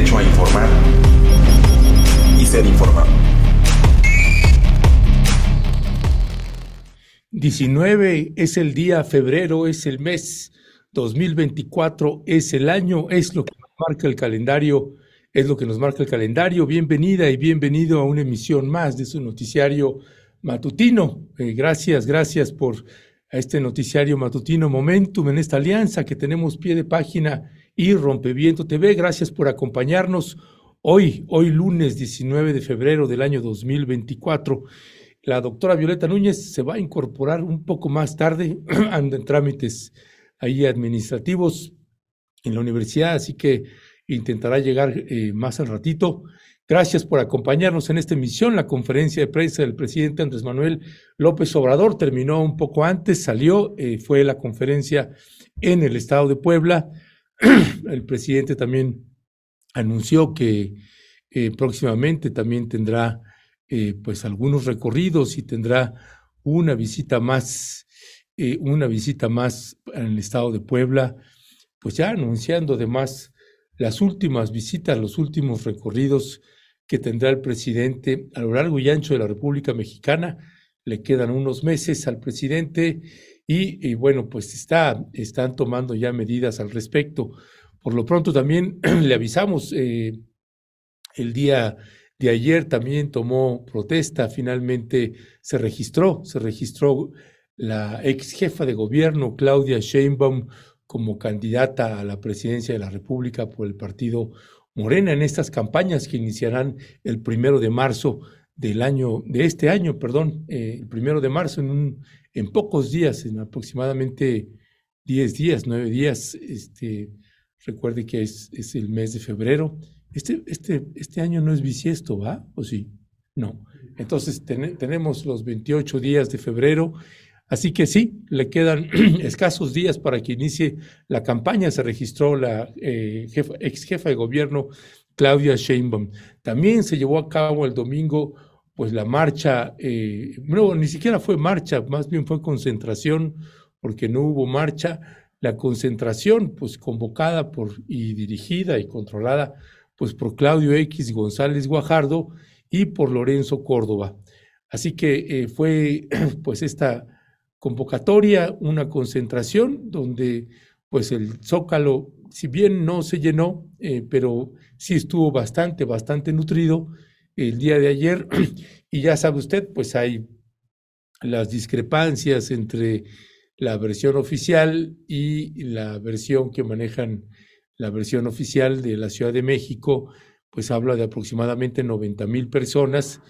derecho a informar y ser informado. 19 es el día, febrero es el mes, 2024 es el año, es lo que nos marca el calendario, es lo que nos marca el calendario. Bienvenida y bienvenido a una emisión más de su noticiario matutino. Eh, gracias, gracias por este noticiario matutino Momentum en esta alianza que tenemos pie de página y Rompeviento TV. Gracias por acompañarnos hoy, hoy lunes 19 de febrero del año 2024. La doctora Violeta Núñez se va a incorporar un poco más tarde, anda en trámites ahí administrativos en la universidad, así que intentará llegar eh, más al ratito. Gracias por acompañarnos en esta emisión. La conferencia de prensa del presidente Andrés Manuel López Obrador terminó un poco antes, salió, eh, fue la conferencia en el estado de Puebla. El presidente también anunció que eh, próximamente también tendrá eh, pues algunos recorridos y tendrá una visita más, una visita más en el estado de Puebla, pues ya anunciando además las últimas visitas, los últimos recorridos que tendrá el presidente a lo largo y ancho de la República Mexicana. Le quedan unos meses al presidente y, bueno, pues está, están tomando ya medidas al respecto. Por lo pronto también le avisamos eh, el día de ayer también tomó protesta, finalmente se registró, se registró la ex jefa de gobierno, Claudia Sheinbaum, como candidata a la presidencia de la República por el partido Morena en estas campañas que iniciarán el primero de marzo del año, de este año, perdón, eh, el primero de marzo, en, pocos días, en aproximadamente 10 días, 9 días, este, recuerde que es, es el mes de febrero, este, este, este año no es bisiesto, ¿va? ¿O sí? No. Entonces tenemos los 28 días de febrero, así que sí, le quedan escasos días para que inicie la campaña. Se registró la eh, ex jefa de gobierno Claudia Sheinbaum. También se llevó a cabo el domingo pues la marcha, eh, no, ni siquiera fue marcha, más bien fue concentración, porque no hubo marcha. La concentración, pues convocada por y dirigida y controlada pues por Claudio X González Guajardo y por Lorenzo Córdoba. Así que eh, fue pues esta convocatoria, una concentración donde pues el Zócalo, si bien no se llenó, eh, pero sí estuvo bastante, bastante nutrido el día de ayer. Y ya sabe usted, pues hay las discrepancias entre la versión oficial y la versión que manejan la versión oficial de la Ciudad de México, pues habla de aproximadamente 90 mil personas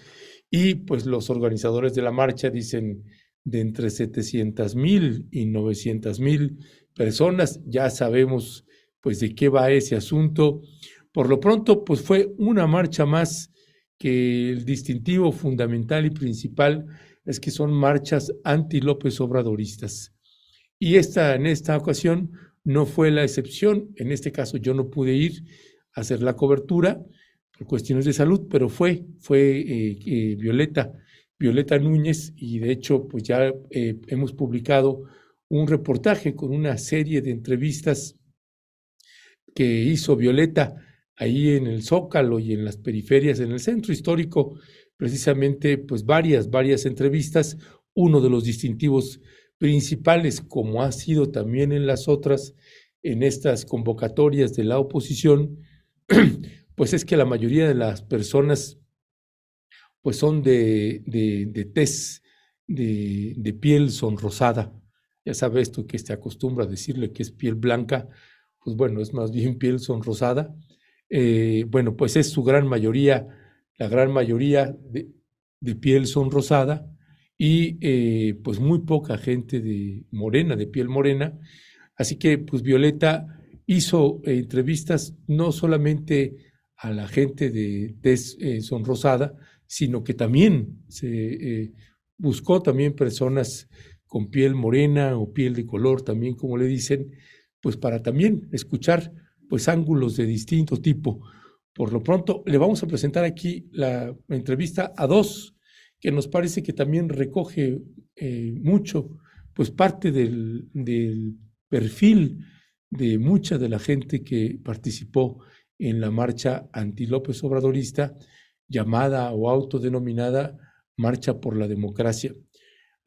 y pues los organizadores de la marcha dicen de entre 700 mil y 900 mil personas. Ya sabemos pues de qué va ese asunto. Por lo pronto, pues fue una marcha más que el distintivo fundamental y principal es que son marchas anti-López Obradoristas. Y esta, en esta ocasión no fue la excepción. En este caso yo no pude ir a hacer la cobertura por cuestiones de salud, pero fue, fue eh, eh, Violeta, Violeta Núñez, y de hecho pues ya eh, hemos publicado un reportaje con una serie de entrevistas que hizo Violeta ahí en el Zócalo y en las periferias, en el centro histórico, precisamente pues varias, varias entrevistas. Uno de los distintivos principales, como ha sido también en las otras, en estas convocatorias de la oposición, pues es que la mayoría de las personas pues son de, de, de tez, de, piel sonrosada. Ya sabe esto que se acostumbra a decirle que es piel blanca, pues bueno, es más bien piel sonrosada. Eh, bueno, pues es su gran mayoría, la gran mayoría de, piel sonrosada, y eh, pues muy poca gente de morena, de piel morena. Así que pues Violeta hizo eh, entrevistas no solamente a la gente de tez sonrosada, sino que también se buscó también personas con piel morena o piel de color, también como le dicen, pues para también escuchar pues ángulos de distinto tipo. Por lo pronto, le vamos a presentar aquí la entrevista a dos que nos parece que también recoge eh, mucho, pues parte del, perfil de mucha de la gente que participó en la marcha anti López Obradorista llamada o autodenominada Marcha por la Democracia.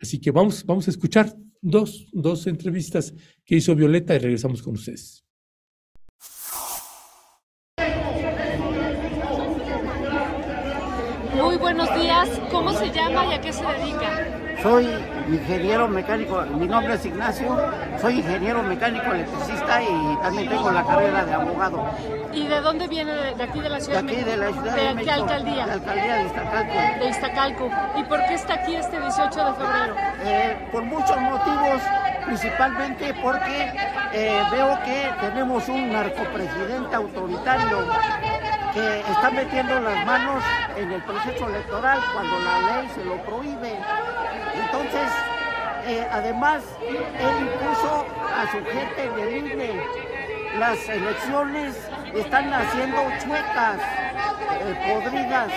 Así que vamos, vamos a escuchar dos, dos entrevistas que hizo Violeta y regresamos con ustedes. Muy buenos días, ¿cómo se llama y a qué se dedica? Soy ingeniero mecánico, mi nombre es Ignacio, soy ingeniero mecánico electricista y también tengo la carrera de abogado. ¿Y de dónde viene? ¿De aquí de la ciudad de, aquí, de la ciudad de, de qué alcaldía? La alcaldía de Iztacalco. De Iztacalco. ¿Y por qué está aquí este 18 de febrero? Eh, por muchos motivos, principalmente porque eh, veo que tenemos un narcopresidente autoritario que está metiendo las manos en el proceso electoral cuando la ley se lo prohíbe. Entonces, eh, además, él impuso a su gente en el INE. Las elecciones están haciendo chuecas, eh, podridas,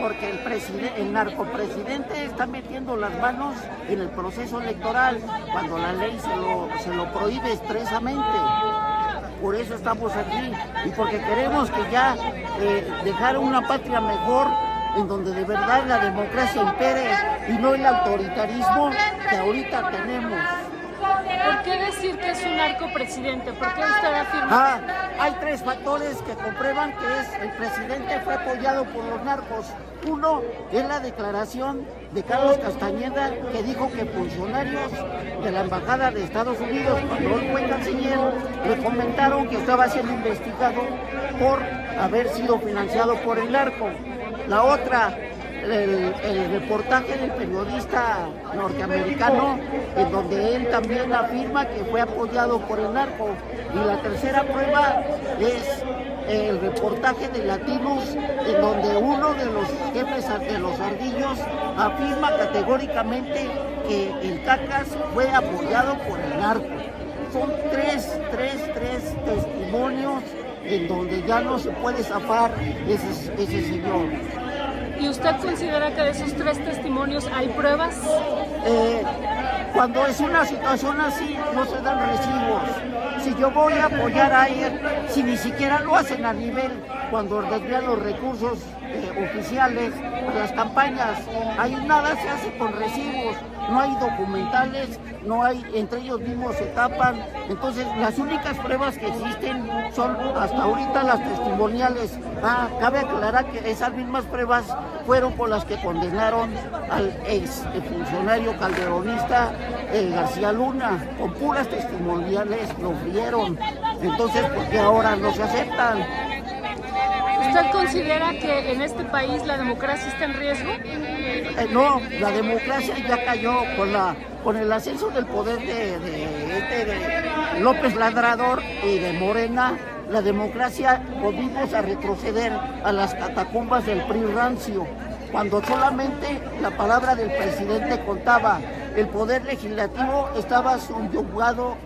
porque el, el narcopresidente está metiendo las manos en el proceso electoral cuando la ley se lo, se lo prohíbe expresamente. Por eso estamos aquí y porque queremos que ya eh, dejar una patria mejor en donde de verdad la democracia impere y no el autoritarismo que ahorita tenemos. ¿Por qué decir que es un narcopresidente? ¿Por qué usted afirma? Ah, hay tres factores que comprueban que es el presidente fue apoyado por los narcos. Uno es la declaración de Carlos Castañeda que dijo que funcionarios de la Embajada de Estados Unidos, cuando él fue canciller, le comentaron que estaba siendo investigado por haber sido financiado por el narco. La otra el, reportaje del periodista norteamericano, en donde él también afirma que fue apoyado por el narco. Y la tercera prueba es el reportaje de Latinos, en donde uno de los jefes de los ardillos afirma categóricamente que el CACAS fue apoyado por el narco. Son tres, tres, tres testimonios en donde ya no se puede zafar ese, ese señor. ¿Y usted considera que de esos tres testimonios hay pruebas? Eh, cuando es una situación así, no se dan recibos. Si yo voy a apoyar a él, si ni siquiera lo hacen a nivel cuando desvían los recursos eh, oficiales a las campañas, ahí nada se hace con recibos, no hay documentales, no hay, entre ellos mismos se tapan. Entonces, las únicas pruebas que existen son hasta ahorita las testimoniales. Ah, cabe aclarar que esas mismas pruebas fueron por las que condenaron al ex funcionario calderonista eh, García Luna. Con puras testimoniales lo vieron. Entonces, ¿por qué ahora no se aceptan? ¿Usted considera que en este país la democracia está en riesgo? Eh, no, la democracia ya cayó con la con el ascenso del poder de, este, de López Ladrador y de Morena. La democracia volvimos a retroceder a las catacumbas del PRI rancio, cuando solamente la palabra del presidente contaba el poder legislativo estaba subyugado,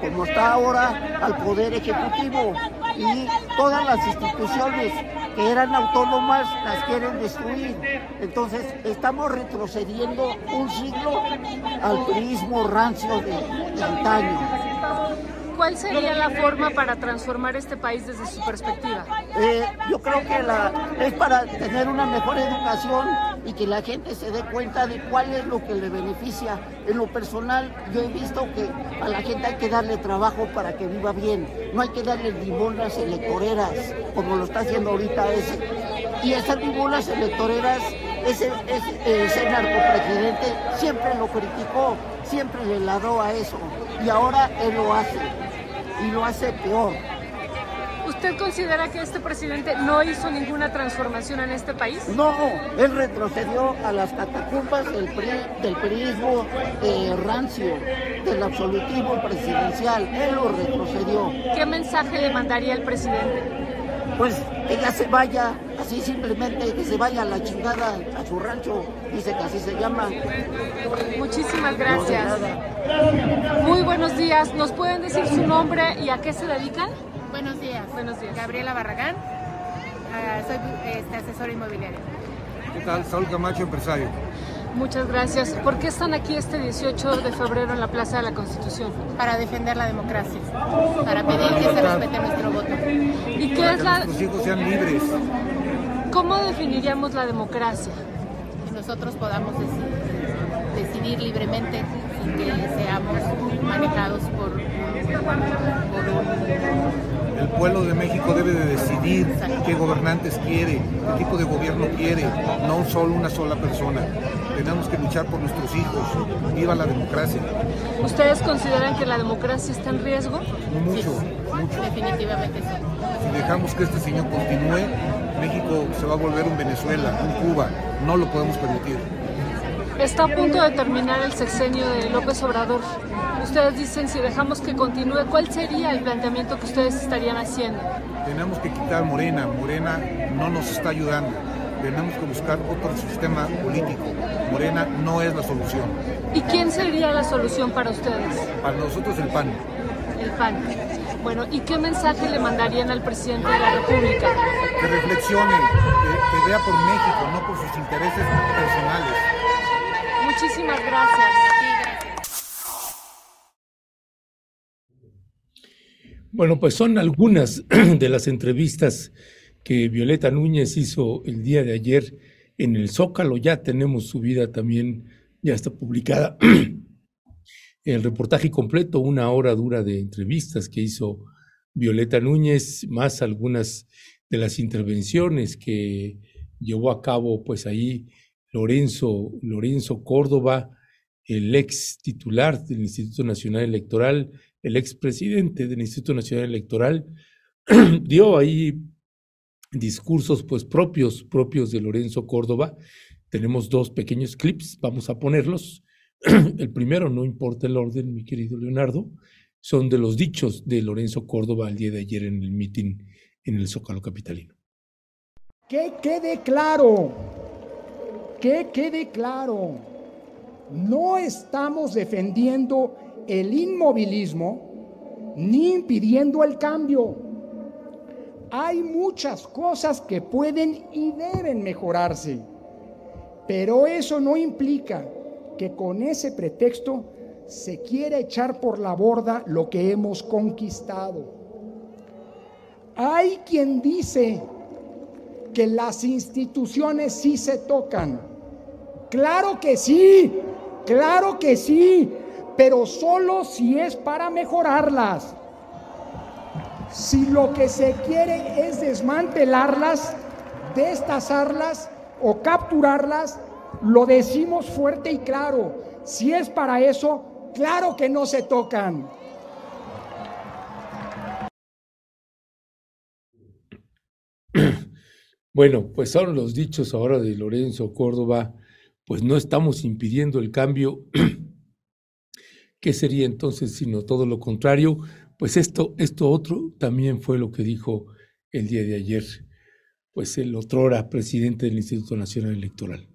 como está ahora, al poder ejecutivo y todas las instituciones que eran autónomas las quieren destruir. Entonces estamos retrocediendo un siglo al turismo rancio de, de antaño. ¿Cuál sería la forma para transformar este país desde su perspectiva? Eh, yo creo que la, es para tener una mejor educación y que la gente se dé cuenta de cuál es lo que le beneficia. En lo personal, yo he visto que a la gente hay que darle trabajo para que viva bien. No hay que darle limonas electoreras, como lo está haciendo ahorita ese. Y esas limonas electoreras, ese, ese, ese narcopresidente siempre lo criticó, siempre le ladró a eso. Y ahora él lo hace y lo hace peor. ¿Usted considera que este presidente no hizo ninguna transformación en este país? No, él retrocedió a las catacumbas del, PRI, del priismo eh, rancio, del absolutismo presidencial. Él lo retrocedió. ¿Qué mensaje le mandaría al presidente? Pues que ya se vaya, así simplemente que se vaya a la chingada a su rancho, dice que así se llama. Muchísimas gracias. Muy buenos días. ¿Nos pueden decir su nombre y a qué se dedican? Buenos días. Buenos días. Gabriela Barragán, uh, soy este, asesora inmobiliaria. ¿Qué tal? Saúl Camacho, empresario. Muchas gracias. ¿Por qué están aquí este 18 de febrero en la Plaza de la Constitución? Para defender la democracia, para pedir que se respete nuestro voto. ¿Y qué es la... Nuestros hijos sean libres. ¿Cómo definiríamos la democracia? Que nosotros podamos decidir, decidir libremente sin que seamos manejados por, por un el pueblo de México debe de decidir qué gobernantes quiere, qué tipo de gobierno quiere, no solo una sola persona. Tenemos que luchar por nuestros hijos. Viva la democracia. ¿Ustedes consideran que la democracia está en riesgo? Mucho, mucho. Definitivamente sí. Si dejamos que este señor continúe, México se va a volver un Venezuela, un Cuba. No lo podemos permitir. Está a punto de terminar el sexenio de López Obrador. Ustedes dicen si dejamos que continúe, ¿cuál sería el planteamiento que ustedes estarían haciendo? Tenemos que quitar Morena. Morena no nos está ayudando. Tenemos que buscar otro sistema político. Morena no es la solución. ¿Y quién sería la solución para ustedes? Para nosotros el PAN. El PAN. Bueno, ¿y qué mensaje le mandarían al presidente de la República? Que reflexione, que, que vea por México, no por sus intereses personales. Muchísimas gracias. Bueno, pues son algunas de las entrevistas que Violeta Núñez hizo el día de ayer en el Zócalo. Ya tenemos su vida también, ya está publicada el reportaje completo, una hora dura de entrevistas que hizo Violeta Núñez, más algunas de las intervenciones que llevó a cabo pues ahí Lorenzo, Lorenzo Córdoba, el ex titular del Instituto Nacional Electoral, el ex presidente del Instituto Nacional Electoral, dio ahí discursos pues propios, propios de Lorenzo Córdoba. Tenemos dos pequeños clips, vamos a ponerlos. El primero, no importa el orden, mi querido Leonardo, son de los dichos de Lorenzo Córdoba el día de ayer en el mitin en el Zócalo Capitalino. Que quede claro, que quede claro, no estamos defendiendo el inmovilismo ni impidiendo el cambio. Hay muchas cosas que pueden y deben mejorarse, pero eso no implica que con ese pretexto se quiera echar por la borda lo que hemos conquistado. Hay quien dice que las instituciones sí se tocan. Claro que sí, claro que sí, pero solo si es para mejorarlas. Si lo que se quiere es desmantelarlas, destazarlas o capturarlas, lo decimos fuerte y claro. Si es para eso, claro que no se tocan. Bueno, pues son los dichos ahora de Lorenzo Córdoba, pues no estamos impidiendo el cambio. ¿Qué sería entonces sino todo lo contrario? Pues esto, esto otro también fue lo que dijo el día de ayer, pues el otrora presidente del Instituto Nacional Electoral.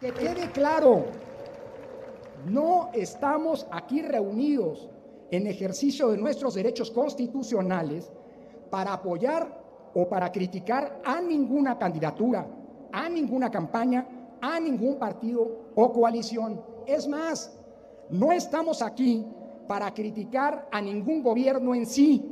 Que quede claro, no estamos aquí reunidos en ejercicio de nuestros derechos constitucionales para apoyar o para criticar a ninguna candidatura, a ninguna campaña, a ningún partido o coalición. Es más, no estamos aquí para criticar a ningún gobierno en sí.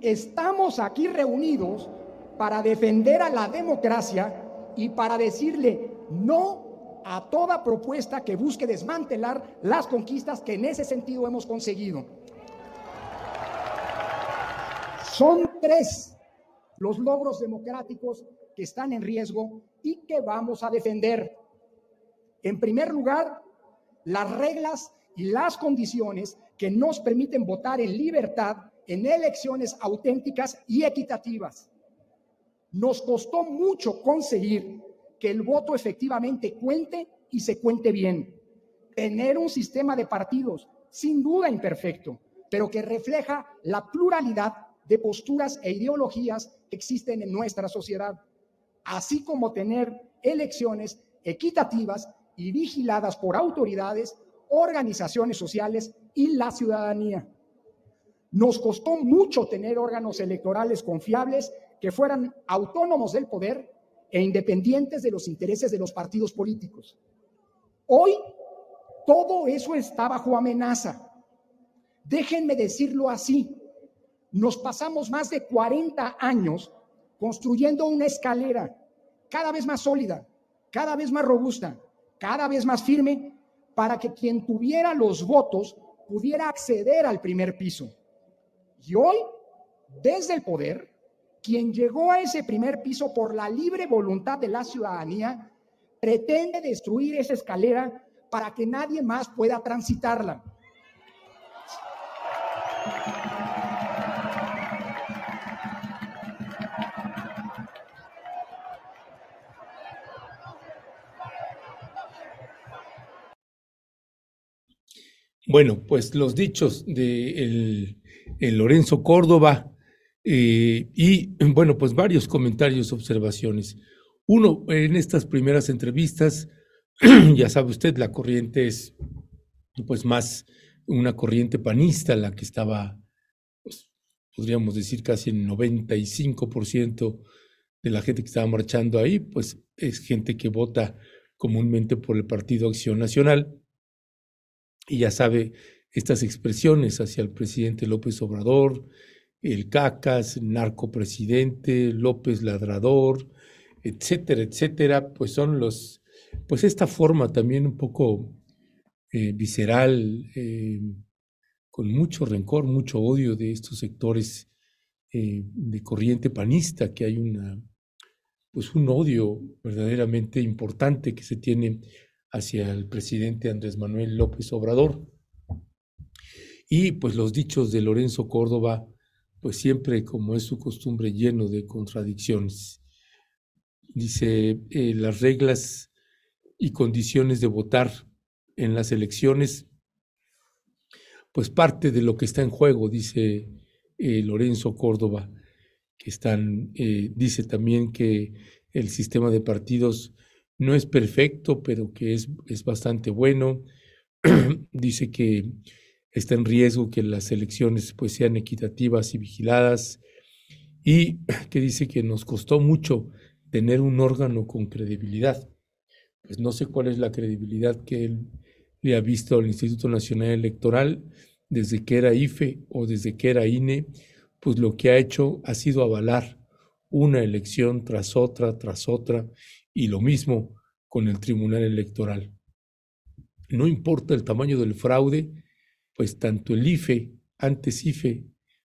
Estamos aquí reunidos para defender a la democracia y para decirle no a toda propuesta que busque desmantelar las conquistas que en ese sentido hemos conseguido. Son tres los logros democráticos que están en riesgo y que vamos a defender. En primer lugar, las reglas y las condiciones que nos permiten votar en libertad en elecciones auténticas y equitativas. Nos costó mucho conseguir que el voto efectivamente cuente y se cuente bien. Tener un sistema de partidos, sin duda imperfecto, pero que refleja la pluralidad de posturas e ideologías que existen en nuestra sociedad, así como tener elecciones equitativas y vigiladas por autoridades, organizaciones sociales y la ciudadanía. Nos costó mucho tener órganos electorales confiables que fueran autónomos del poder e independientes de los intereses de los partidos políticos. Hoy todo eso está bajo amenaza. Déjenme decirlo así. Nos pasamos más de 40 años construyendo una escalera cada vez más sólida, cada vez más robusta, cada vez más firme, para que quien tuviera los votos pudiera acceder al primer piso. Y hoy, desde el poder, quien llegó a ese primer piso por la libre voluntad de la ciudadanía, pretende destruir esa escalera para que nadie más pueda transitarla. Bueno, pues los dichos de el, Lorenzo Córdoba eh, y, bueno, pues varios comentarios, observaciones. Uno, en estas primeras entrevistas, ya sabe usted, la corriente es pues más una corriente panista, la que estaba, pues, podríamos decir, casi el 95% de la gente que estaba marchando ahí, pues es gente que vota comúnmente por el Partido Acción Nacional y ya sabe estas expresiones hacia el presidente López Obrador, el cacas, narcopresidente, López ladrador, etcétera, etcétera, pues son los, pues esta forma también un poco eh, visceral, eh, con mucho rencor, mucho odio de estos sectores eh, de corriente panista, que hay una, pues un odio verdaderamente importante que se tiene hacia el presidente Andrés Manuel López Obrador. Y pues los dichos de Lorenzo Córdoba, pues siempre, como es su costumbre, lleno de contradicciones. Dice, eh, las reglas y condiciones de votar en las elecciones, pues parte de lo que está en juego, dice eh, Lorenzo Córdoba, que están, eh, dice también que el sistema de partidos no es perfecto, pero que es, es bastante bueno. Dice que está en riesgo que las elecciones pues, sean equitativas y vigiladas y que dice que nos costó mucho tener un órgano con credibilidad. Pues no sé cuál es la credibilidad que él le ha visto al Instituto Nacional Electoral desde que era IFE o desde que era INE, pues lo que ha hecho ha sido avalar una elección tras otra, tras otra, y lo mismo con el Tribunal Electoral. No importa el tamaño del fraude, pues tanto el IFE, antes IFE,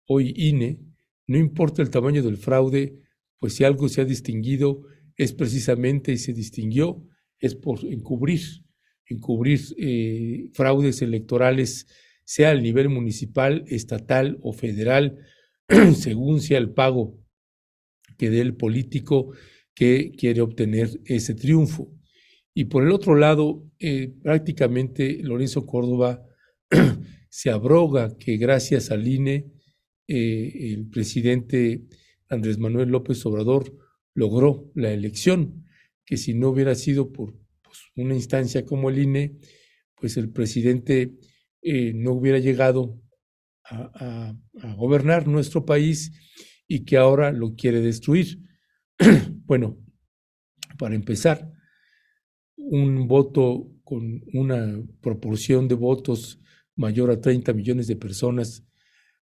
hoy INE, no importa el tamaño del fraude, pues si algo se ha distinguido es precisamente y se distinguió es por encubrir, encubrir eh, fraudes electorales, sea al nivel municipal, estatal o federal, según sea el pago que dé el político que quiere obtener ese triunfo. Y por el otro lado, eh, prácticamente Lorenzo Córdoba se abroga que gracias al INE, eh, el presidente Andrés Manuel López Obrador logró la elección, que si no hubiera sido por pues, una instancia como el INE, pues el presidente eh, no hubiera llegado a gobernar nuestro país y que ahora lo quiere destruir. bueno, para empezar, un voto con una proporción de votos mayor a 30 millones de personas,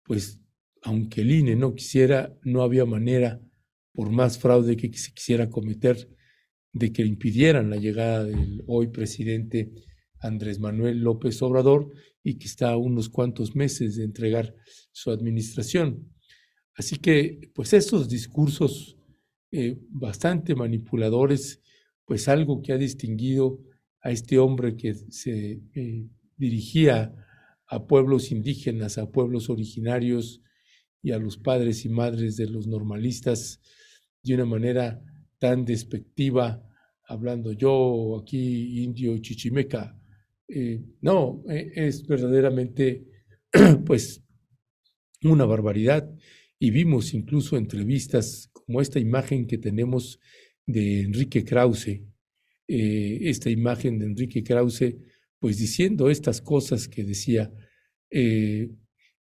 pues aunque el INE no quisiera, no había manera, por más fraude que se quisiera cometer, de que impidieran la llegada del hoy presidente Andrés Manuel López Obrador y que está a unos cuantos meses de entregar su administración. Así que, pues estos discursos eh, bastante manipuladores, pues algo que ha distinguido a este hombre que se eh, dirigía a pueblos indígenas, a pueblos originarios y a los padres y madres de los normalistas de una manera tan despectiva, hablando yo aquí indio chichimeca. Eh, no, es verdaderamente pues una barbaridad y vimos incluso entrevistas como esta imagen que tenemos de Enrique Krause, eh, esta imagen de Enrique Krause, pues diciendo estas cosas que decía. Eh,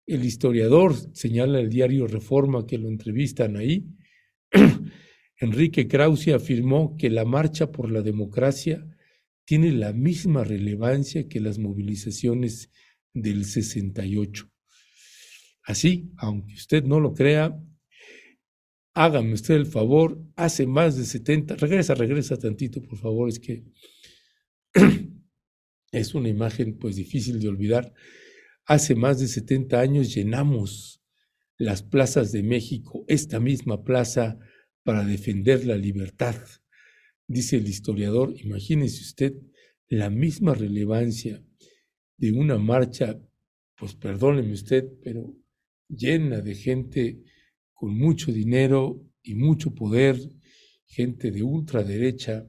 el historiador señala el diario Reforma que lo entrevistan ahí. Enrique Krause afirmó que la marcha por la democracia tiene la misma relevancia que las movilizaciones del 68. Así, aunque usted no lo crea, hágame usted el favor, hace más de 70, regresa, regresa tantito, por favor, es que es una imagen pues difícil de olvidar. Hace más de 70 años llenamos las plazas de México, esta misma plaza, para defender la libertad. Dice el historiador, imagínese usted la misma relevancia de una marcha, pues perdóneme usted, pero llena de gente con mucho dinero y mucho poder, gente de ultraderecha,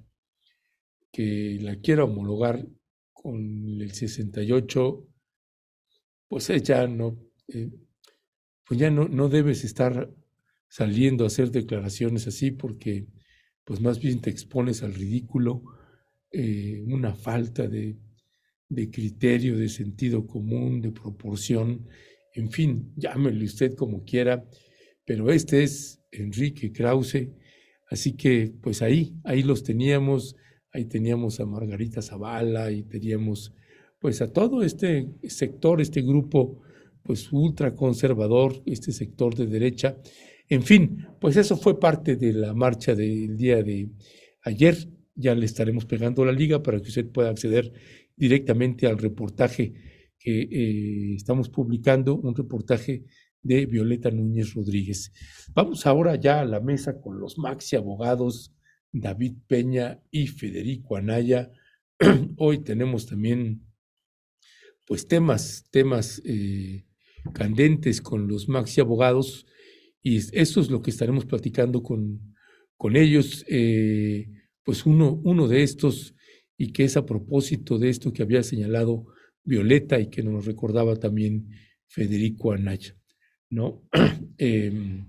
que la quiera homologar con el 68, pues no, eh, pues ya no, no debes estar saliendo a hacer declaraciones así porque pues más bien te expones al ridículo, eh, una falta de, de criterio, de sentido común, de proporción, en fin, llámele usted como quiera, pero este es Enrique Krause, así que pues ahí, ahí los teníamos, ahí teníamos a Margarita Zavala y teníamos pues a todo este sector, este grupo pues ultraconservador, este sector de derecha. En fin, pues eso fue parte de la marcha del día de ayer. Ya le estaremos pegando la liga para que usted pueda acceder directamente al reportaje que eh, estamos publicando, un reportaje de Violeta Núñez Rodríguez. Vamos ahora ya a la mesa con los maxi abogados David Peña y Federico Anaya. Hoy tenemos también pues temas, temas eh, candentes con los maxi abogados y eso es lo que estaremos platicando con, con ellos. Eh, pues uno, uno de estos y que es a propósito de esto que había señalado Violeta y que nos recordaba también Federico Anaya. ¿no? Em,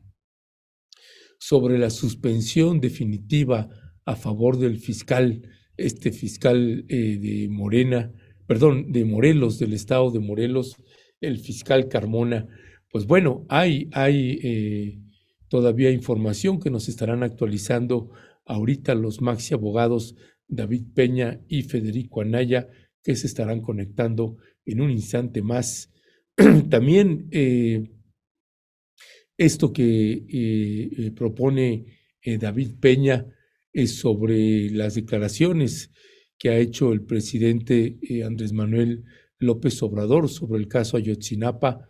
sobre la suspensión definitiva a favor del fiscal, este fiscal eh, de Morena, perdón, de Morelos, del estado de Morelos, el fiscal Carmona. Pues bueno, hay, hay eh, todavía información que nos estarán actualizando ahorita los maxi abogados David Peña y Federico Anaya, que se estarán conectando en un instante más. También eh, esto que eh, eh, propone David Peña es sobre las declaraciones que ha hecho el presidente Andrés Manuel López Obrador sobre el caso Ayotzinapa.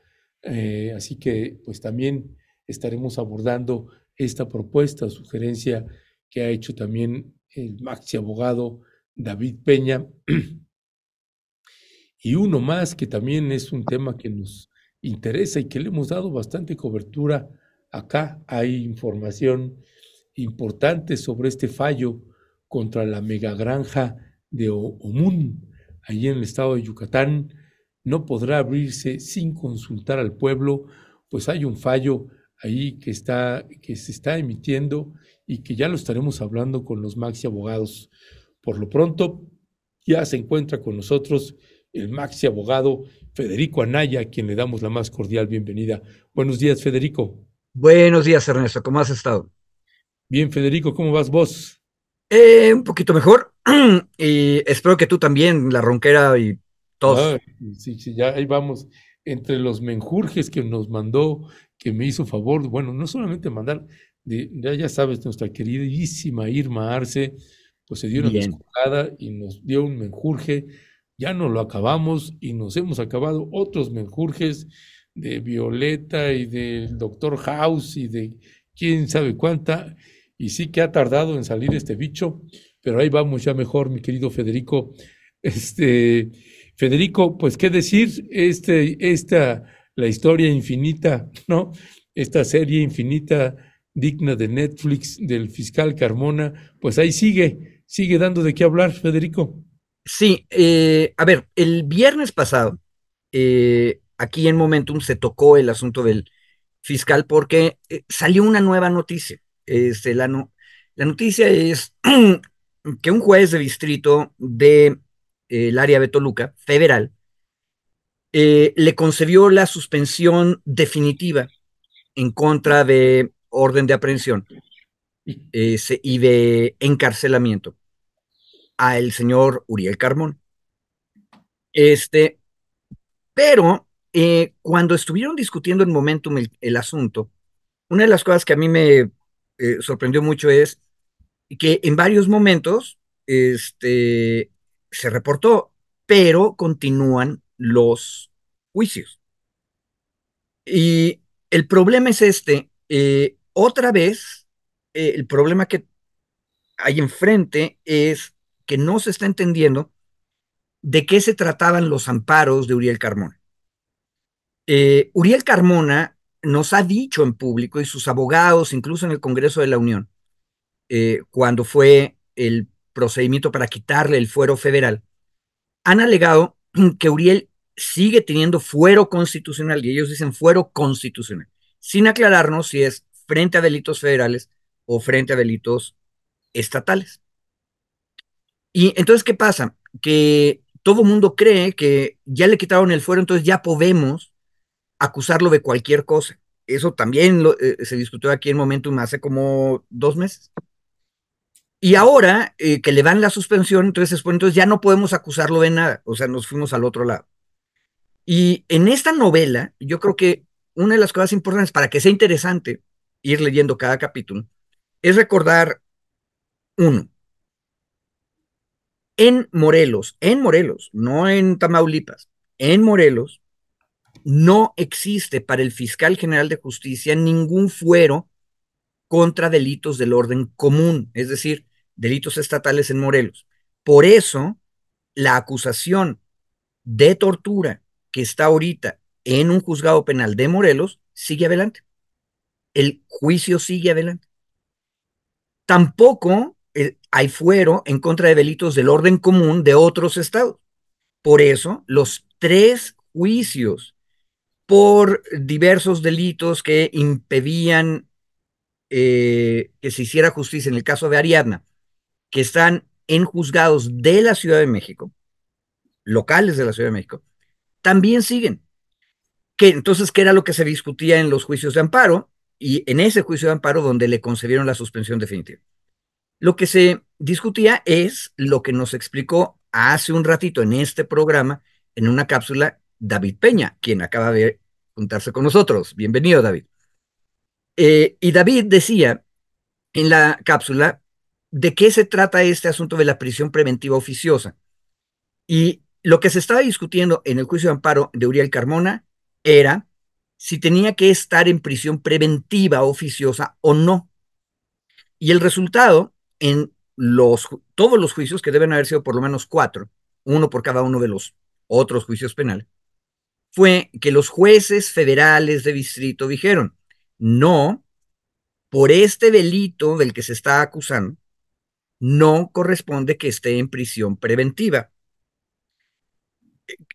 así que pues también estaremos abordando esta propuesta sugerencia que ha hecho también el maxi abogado David Peña. Y uno más que también es un tema que nos interesa y que le hemos dado bastante cobertura acá. Hay información importante sobre este fallo contra la megagranja de Omun, allí en el estado de Yucatán. No podrá abrirse sin consultar al pueblo, pues hay un fallo ahí que, está, que se está emitiendo y que ya lo estaremos hablando con los maxi abogados. Por lo pronto, ya se encuentra con nosotros el maxi abogado Federico Anaya, a quien le damos la más cordial bienvenida. Buenos días, Federico. Buenos días, Ernesto. ¿Cómo has estado? Bien, Federico, ¿cómo vas vos? Eh, un poquito mejor. y espero que tú también, la ronquera y todos. sí, sí, ya ahí vamos. Entre los menjurjes que nos mandó, que me hizo favor, bueno, no solamente mandar, de, ya, ya sabes, nuestra queridísima Irma Arce, pues se dio una y nos dio un menjurje ya no lo acabamos y nos hemos acabado otros menjurjes de Violeta y del doctor House y de quién sabe cuánta, y sí que ha tardado en salir este bicho, pero ahí vamos ya mejor, mi querido Federico. Este, Federico, pues qué decir, este, esta, la historia infinita, ¿no? Esta serie infinita digna de Netflix del fiscal Carmona, pues ahí sigue, sigue dando de qué hablar, Federico. Sí, eh, a ver, el viernes pasado, eh, aquí en Momentum se tocó el asunto del fiscal porque eh, salió una nueva noticia. Este, la, la noticia es que un juez de distrito del de, área de Toluca, federal, le concedió la suspensión definitiva en contra de orden de aprehensión y de encarcelamiento al señor Uriel Carmón. Este, pero eh, cuando estuvieron discutiendo en Momentum el, asunto, una de las cosas que a mí me eh, sorprendió mucho es que en varios momentos este, se reportó, pero continúan los juicios. Y el problema es este, eh, otra vez, el problema que hay enfrente es que no se está entendiendo de qué se trataban los amparos de Uriel Carmona. Eh, Uriel Carmona nos ha dicho en público y sus abogados, incluso en el Congreso de la Unión, eh, cuando fue el procedimiento para quitarle el fuero federal, han alegado que Uriel sigue teniendo fuero constitucional, y ellos dicen fuero constitucional, sin aclararnos si es frente a delitos federales o frente a delitos estatales. Y entonces, ¿qué pasa? Que todo mundo cree que ya le quitaron el fuero, entonces ya podemos acusarlo de cualquier cosa. Eso también eh, se discutió aquí en Momentum hace como dos meses. Y ahora eh, que le dan la suspensión, entonces, pues, entonces ya no podemos acusarlo de nada. O sea, nos fuimos al otro lado. Y en esta novela, yo creo que una de las cosas importantes para que sea interesante ir leyendo cada capítulo es recordar uno. En Morelos, en Morelos, no en Tamaulipas, en Morelos, no existe para el fiscal general de justicia ningún fuero contra delitos del orden común, es decir, delitos estatales en Morelos. Por eso, la acusación de tortura que está ahorita en un juzgado penal de Morelos sigue adelante. El juicio sigue adelante. Tampoco eh, hay fuero en contra de delitos del orden común de otros estados. Por eso, los tres juicios por diversos delitos que impedían eh, que se hiciera justicia en el caso de Ariadna, que están en juzgados de la Ciudad de México, locales de la Ciudad de México, también siguen. Que, entonces, ¿qué era lo que se discutía en los juicios de amparo? Y en ese juicio de amparo donde le concedieron la suspensión definitiva. Lo que se discutía es lo que nos explicó hace un ratito en este programa, en una cápsula, David Peña, quien acaba de juntarse con nosotros. Bienvenido, David. Eh, y David decía en la cápsula de qué se trata este asunto de la prisión preventiva oficiosa. Y lo que se estaba discutiendo en el juicio de amparo de Uriel Carmona era si tenía que estar en prisión preventiva oficiosa o no. Y el resultado en los, todos los juicios, que deben haber sido por lo menos cuatro, uno por cada uno de los otros juicios penales, fue que los jueces federales de distrito dijeron, no, por este delito del que se está acusando, no corresponde que esté en prisión preventiva.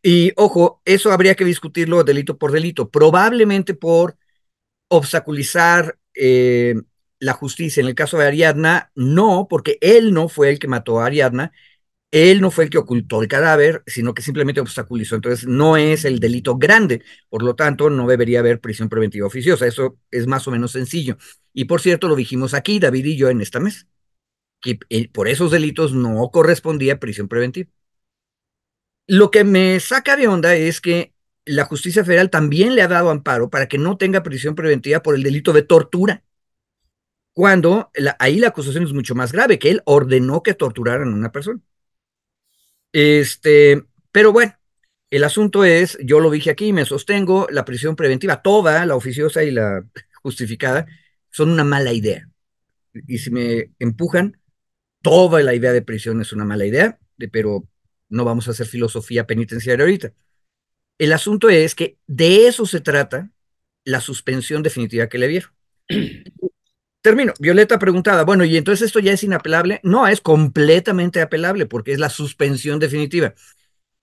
Y ojo, eso habría que discutirlo delito por delito, probablemente por obstaculizar eh, la justicia. En el caso de Ariadna, no, porque él no fue el que mató a Ariadna, él no fue el que ocultó el cadáver, sino que simplemente obstaculizó. Entonces, no es el delito grande, por lo tanto, no debería haber prisión preventiva oficiosa. Eso es más o menos sencillo. Y por cierto, lo dijimos aquí, David y yo, en esta mesa, que eh, por esos delitos no correspondía prisión preventiva. Lo que me saca de onda es que la justicia federal también le ha dado amparo para que no tenga prisión preventiva por el delito de tortura, cuando ahí la acusación es mucho más grave, que él ordenó que torturaran a una persona. Este, pero bueno, el asunto es, yo lo dije aquí, me sostengo, la prisión preventiva, toda, la oficiosa y la justificada, son una mala idea. Y si me empujan, toda la idea de prisión es una mala idea, pero no vamos a hacer filosofía penitenciaria ahorita. El asunto es que de eso se trata la suspensión definitiva que le dieron. Termino. Violeta preguntaba, bueno, ¿y entonces esto ya es inapelable? No, es completamente apelable porque es la suspensión definitiva.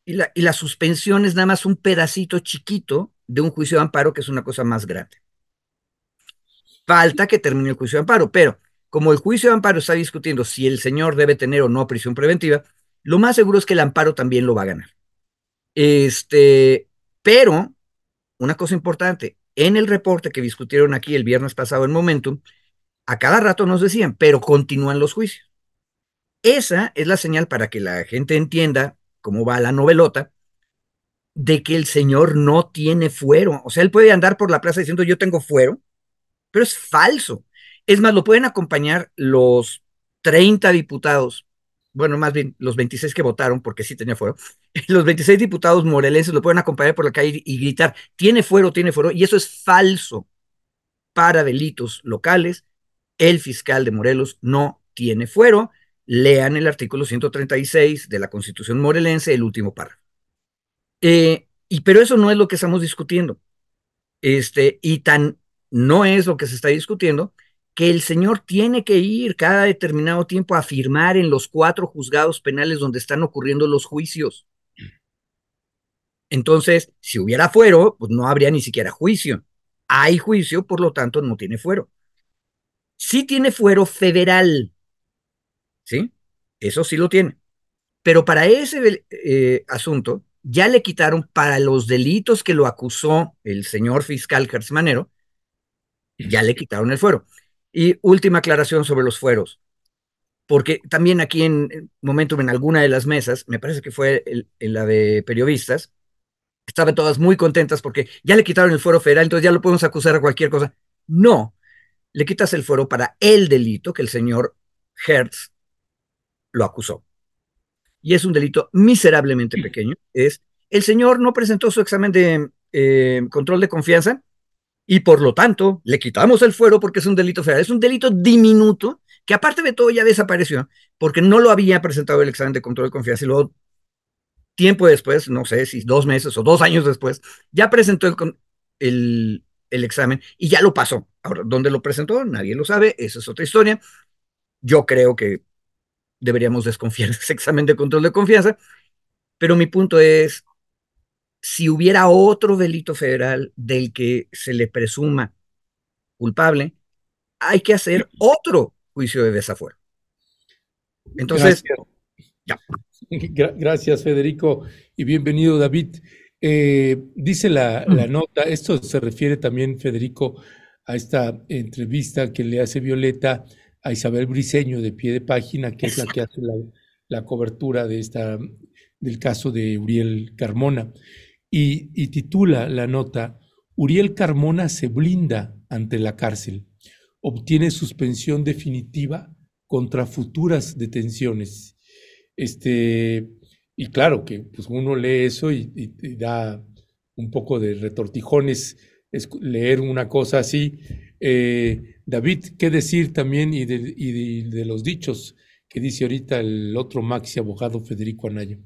Y la, y la suspensión es nada más un pedacito chiquito de un juicio de amparo que es una cosa más grande. Falta que termine el juicio de amparo, pero como el juicio de amparo está discutiendo si el señor debe tener o no prisión preventiva, lo más seguro es que el amparo también lo va a ganar. Este, pero, una cosa importante, en el reporte que discutieron aquí el viernes pasado en Momentum, a cada rato nos decían, pero continúan los juicios. esa es la señal para que la gente entienda cómo va la novelota de que el señor no tiene fuero. O sea, él puede andar por la plaza diciendo yo tengo fuero, pero es falso. Es más, lo pueden acompañar los 30 diputados, bueno, más bien los 26 que votaron, porque sí tenía fuero, los 26 diputados morelenses lo pueden acompañar por la calle y gritar, tiene fuero, tiene fuero, y eso es falso para delitos locales. El fiscal de Morelos no tiene fuero. Lean el artículo 136 de la Constitución morelense, el último párrafo. Eh, y pero eso no es lo que estamos discutiendo. Este, y tan no es lo que se está discutiendo que el señor tiene que ir cada determinado tiempo a firmar en los cuatro juzgados penales donde están ocurriendo los juicios. Entonces, si hubiera fuero, pues no habría ni siquiera juicio. Hay juicio, por lo tanto, no tiene fuero. Sí tiene fuero federal, ¿sí? Eso sí lo tiene. Pero para ese eh, asunto, ya le quitaron para los delitos que lo acusó el señor fiscal Gersmanero, ya le quitaron el fuero. Y última aclaración sobre los fueros, porque también aquí en Momentum, en alguna de las mesas, me parece que fue en la de periodistas, estaban todas muy contentas porque ya le quitaron el fuero federal, entonces ya lo podemos acusar a cualquier cosa. No, le quitas el fuero para el delito que el señor Hertz lo acusó. Y es un delito miserablemente pequeño. Es el señor no presentó su examen de eh, control de confianza y por lo tanto le quitamos el fuero porque es un delito federal. Es un delito diminuto que aparte de todo ya desapareció porque no lo había presentado el examen de control de confianza y luego tiempo después, no sé si dos meses o dos años después, ya presentó el, el, el examen y ya lo pasó. Ahora, ¿dónde lo presentó? Nadie lo sabe, esa es otra historia. Yo creo que deberíamos desconfiar de ese examen de control de confianza, pero mi punto es, si hubiera otro delito federal del que se le presuma culpable, hay que hacer otro juicio de desafuero. Entonces, ya. Gracias, Federico, y bienvenido, David. Eh, dice la, la, nota, esto se refiere también, Federico, a esta entrevista que le hace Violeta a Isabel Briseño de pie de página, que es la que hace la, la cobertura de esta, del caso de Uriel Carmona. Y, y, titula la nota, Uriel Carmona se blinda ante la cárcel, obtiene suspensión definitiva contra futuras detenciones. Este, y claro que pues uno lee eso y, da un poco de retortijones leer una cosa así. Eh, David, ¿qué decir también y de, y de, los dichos que dice ahorita el otro maxi abogado Federico Anaya?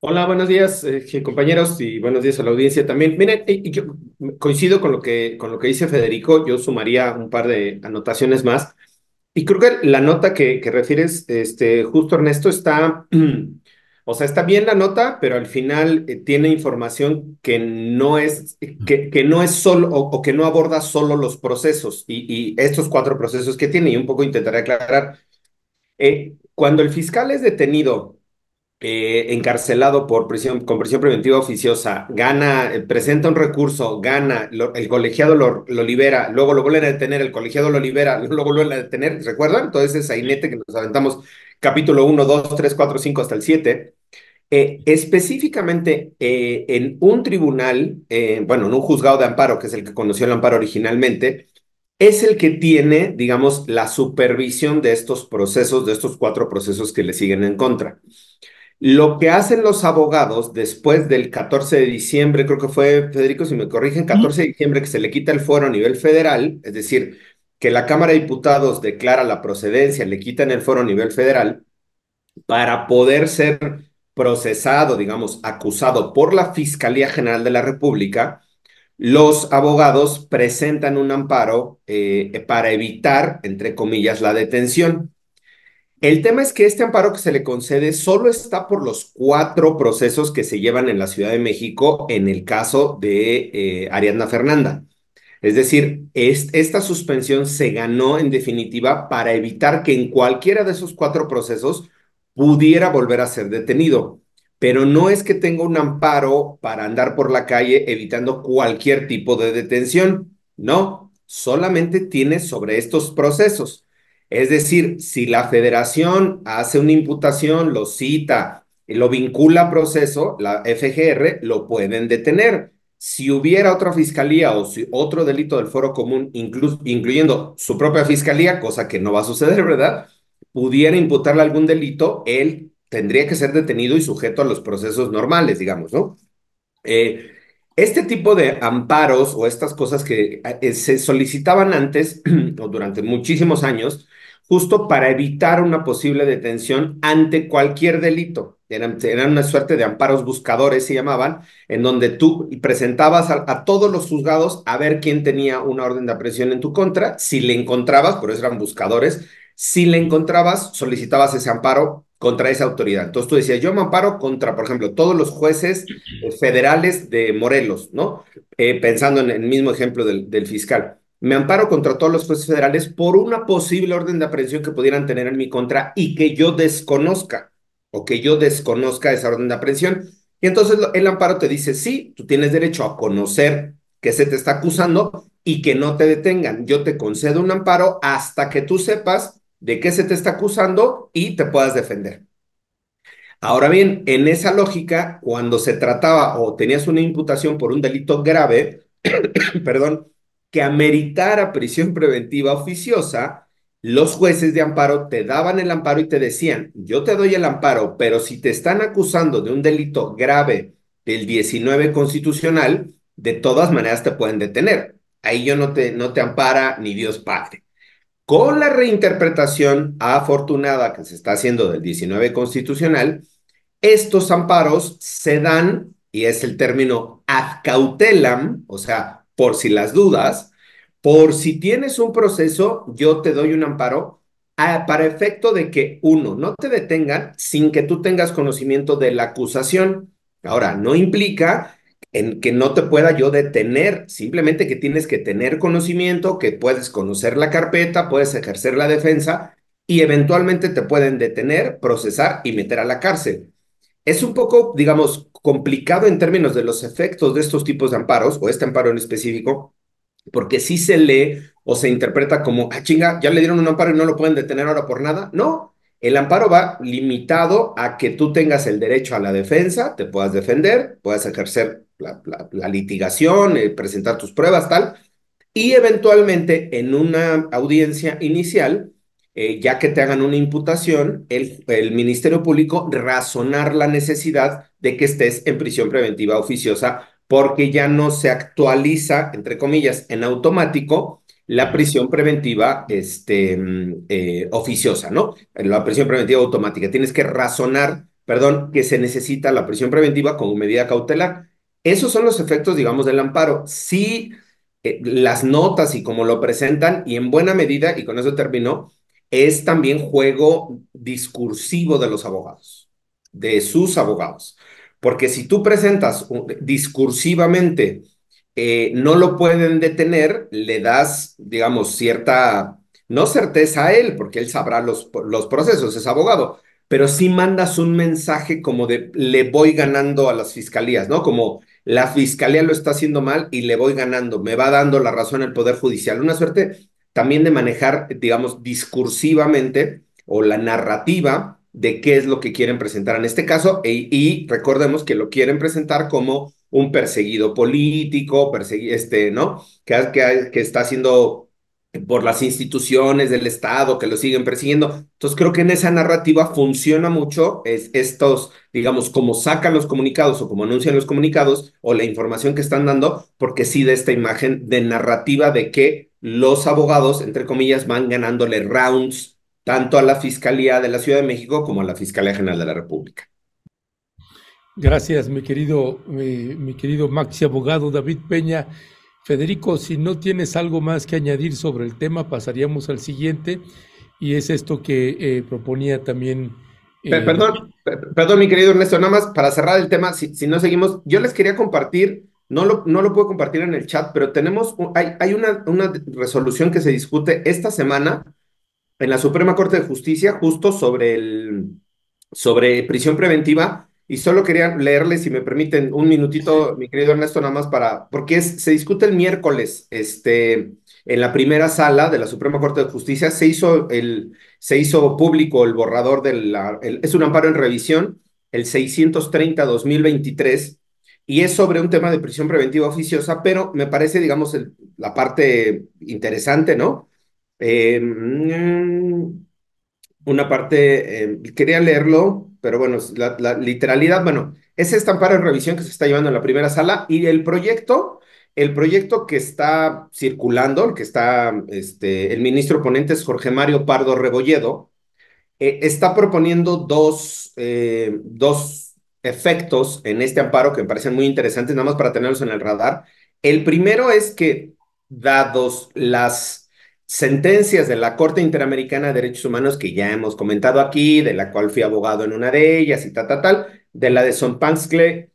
Hola, buenos días, eh, compañeros, y buenos días a la audiencia también. Miren, yo coincido con lo que, con lo que dice Federico, yo sumaría un par de anotaciones más. Y creo que la nota que, que refieres, este, justo Ernesto, está, o sea, está bien la nota, pero al final eh, tiene información que no es, que, que no es solo, o, que no aborda solo los procesos y, estos cuatro procesos que tiene, y un poco intentaré aclarar. Eh, cuando el fiscal es detenido eh, encarcelado por prisión, con prisión preventiva oficiosa, gana, presenta un recurso, gana, el colegiado lo, lo, libera, luego lo vuelven a detener, el colegiado lo libera, luego lo vuelven a detener, ¿recuerdan? Entonces ese sainete que nos aventamos capítulo 1, 2, 3, 4, 5 hasta el 7. Eh, específicamente eh, en un tribunal, eh, bueno, en un juzgado de amparo, que es el que conoció el amparo originalmente, es el que tiene, digamos, la supervisión de estos procesos, de estos cuatro procesos que le siguen en contra. Lo que hacen los abogados después del 14 de diciembre, creo que fue, Federico, si me corrigen, 14 de diciembre que se le quita el fuero a nivel federal, es decir, que la Cámara de Diputados declara la procedencia, le quitan el fuero a nivel federal, para poder ser procesado, digamos, acusado por la Fiscalía General de la República, los abogados presentan un amparo eh, para evitar, entre comillas, la detención. El tema es que este amparo que se le concede solo está por los cuatro procesos que se llevan en la Ciudad de México en el caso de eh, Ariadna Fernanda. Es decir, esta suspensión se ganó en definitiva para evitar que en cualquiera de esos cuatro procesos pudiera volver a ser detenido. Pero no es que tenga un amparo para andar por la calle evitando cualquier tipo de detención. No, solamente tiene sobre estos procesos. Es decir, si la federación hace una imputación, lo cita lo vincula a proceso, la FGR lo pueden detener. Si hubiera otra fiscalía o si otro delito del foro común, incluyendo su propia fiscalía, cosa que no va a suceder, ¿verdad? Pudiera imputarle algún delito, él tendría que ser detenido y sujeto a los procesos normales, digamos, ¿no? Eh, este tipo de amparos o estas cosas que eh, se solicitaban antes o durante muchísimos años, justo para evitar una posible detención ante cualquier delito. Eran, una suerte de amparos buscadores, se llamaban, en donde tú presentabas a, todos los juzgados a ver quién tenía una orden de aprehensión en tu contra. Si le encontrabas, por eso eran buscadores, si le encontrabas, solicitabas ese amparo contra esa autoridad. Entonces tú decías, yo me amparo contra, por ejemplo, todos los jueces eh, federales de Morelos, ¿no? Eh, pensando en el mismo ejemplo del, fiscal. Me amparo contra todos los jueces federales por una posible orden de aprehensión que pudieran tener en mi contra y que yo desconozca, o que yo desconozca esa orden de aprehensión. Y entonces el amparo te dice, sí, tú tienes derecho a conocer que se te está acusando y que no te detengan. Yo te concedo un amparo hasta que tú sepas de qué se te está acusando y te puedas defender. Ahora bien, en esa lógica, cuando se trataba o tenías una imputación por un delito grave, perdón, que ameritara prisión preventiva oficiosa, los jueces de amparo te daban el amparo y te decían, yo te doy el amparo, pero si te están acusando de un delito grave del 19 constitucional, de todas maneras te pueden detener. Ahí yo no te, no te ampara ni Dios Padre. Con la reinterpretación afortunada que se está haciendo del 19 constitucional, estos amparos se dan, y es el término ad cautelam, o sea, por si las dudas, por si tienes un proceso, yo te doy un amparo para efecto de que, uno, no te detengan sin que tú tengas conocimiento de la acusación. Ahora, no implica en que no te pueda yo detener, simplemente que tienes que tener conocimiento, que puedes conocer la carpeta, puedes ejercer la defensa y eventualmente te pueden detener, procesar y meter a la cárcel. Es un poco, digamos, complicado en términos de los efectos de estos tipos de amparos, o este amparo en específico, porque si se lee o se interpreta como, ah, chinga, ya le dieron un amparo y no lo pueden detener ahora por nada. No, el amparo va limitado a que tú tengas el derecho a la defensa, te puedas defender, puedas ejercer la, litigación, eh, presentar tus pruebas, tal, y eventualmente en una audiencia inicial, eh, ya que te hagan una imputación, el, el Ministerio Público razonar la necesidad de que estés en prisión preventiva oficiosa porque ya no se actualiza, entre comillas, en automático la prisión preventiva este, eh, oficiosa, ¿no? La prisión preventiva automática. Tienes que razonar, perdón, que se necesita la prisión preventiva como medida cautelar. Esos son los efectos, digamos, del amparo. Sí, eh, las notas y cómo lo presentan, y en buena medida, y con eso terminó, es también juego discursivo de los abogados, de sus abogados. Porque si tú presentas discursivamente, eh, no lo pueden detener, le das, digamos, cierta, no certeza a él, porque él sabrá los, los procesos, es abogado, pero sí mandas un mensaje como de le voy ganando a las fiscalías, ¿no? Como la fiscalía lo está haciendo mal y le voy ganando, me va dando la razón el Poder Judicial. Una suerte también de manejar, digamos, discursivamente o la narrativa de qué es lo que quieren presentar en este caso e, y recordemos que lo quieren presentar como un perseguido político, este, ¿no? Que, que, que está haciendo por las instituciones del Estado que lo siguen persiguiendo. Entonces creo que en esa narrativa funciona mucho es, estos, digamos, como sacan los comunicados o como anuncian los comunicados o la información que están dando, porque sí de esta imagen de narrativa de que los abogados, entre comillas, van ganándole rounds tanto a la Fiscalía de la Ciudad de México como a la Fiscalía General de la República. Gracias, mi querido, mi, mi querido Maxi abogado David Peña. Federico, si no tienes algo más que añadir sobre el tema, pasaríamos al siguiente, y es esto que eh, proponía también. Eh, perdón, perdón, mi querido Ernesto, nada más para cerrar el tema, si, si no seguimos, yo les quería compartir, no lo, no lo puedo compartir en el chat, pero tenemos, hay, hay una, una resolución que se discute esta semana en la Suprema Corte de Justicia, justo sobre, el, sobre prisión preventiva y solo quería leerles, si me permiten, un minutito, mi querido Ernesto, nada más para, porque es, se discute el miércoles, este, en la primera sala de la Suprema Corte de Justicia se hizo, el, se hizo público el borrador del, es un amparo en revisión, el 630-2023, y es sobre un tema de prisión preventiva oficiosa, pero me parece, digamos, la parte interesante, ¿no? Eh, mm, una parte, eh, quería leerlo, pero bueno, la, literalidad, bueno, es esta amparo en revisión que se está llevando en la primera sala y el proyecto el proyecto que está circulando, el que está, este, el ministro ponente es Jorge Mario Pardo Rebolledo, eh, está proponiendo dos, dos efectos en este amparo que me parecen muy interesantes, nada más para tenerlos en el radar. El primero es que, dados las sentencias de la Corte Interamericana de Derechos Humanos que ya hemos comentado aquí, de la cual fui abogado en una de ellas y tal, tal, tal, de la de Sonpanxle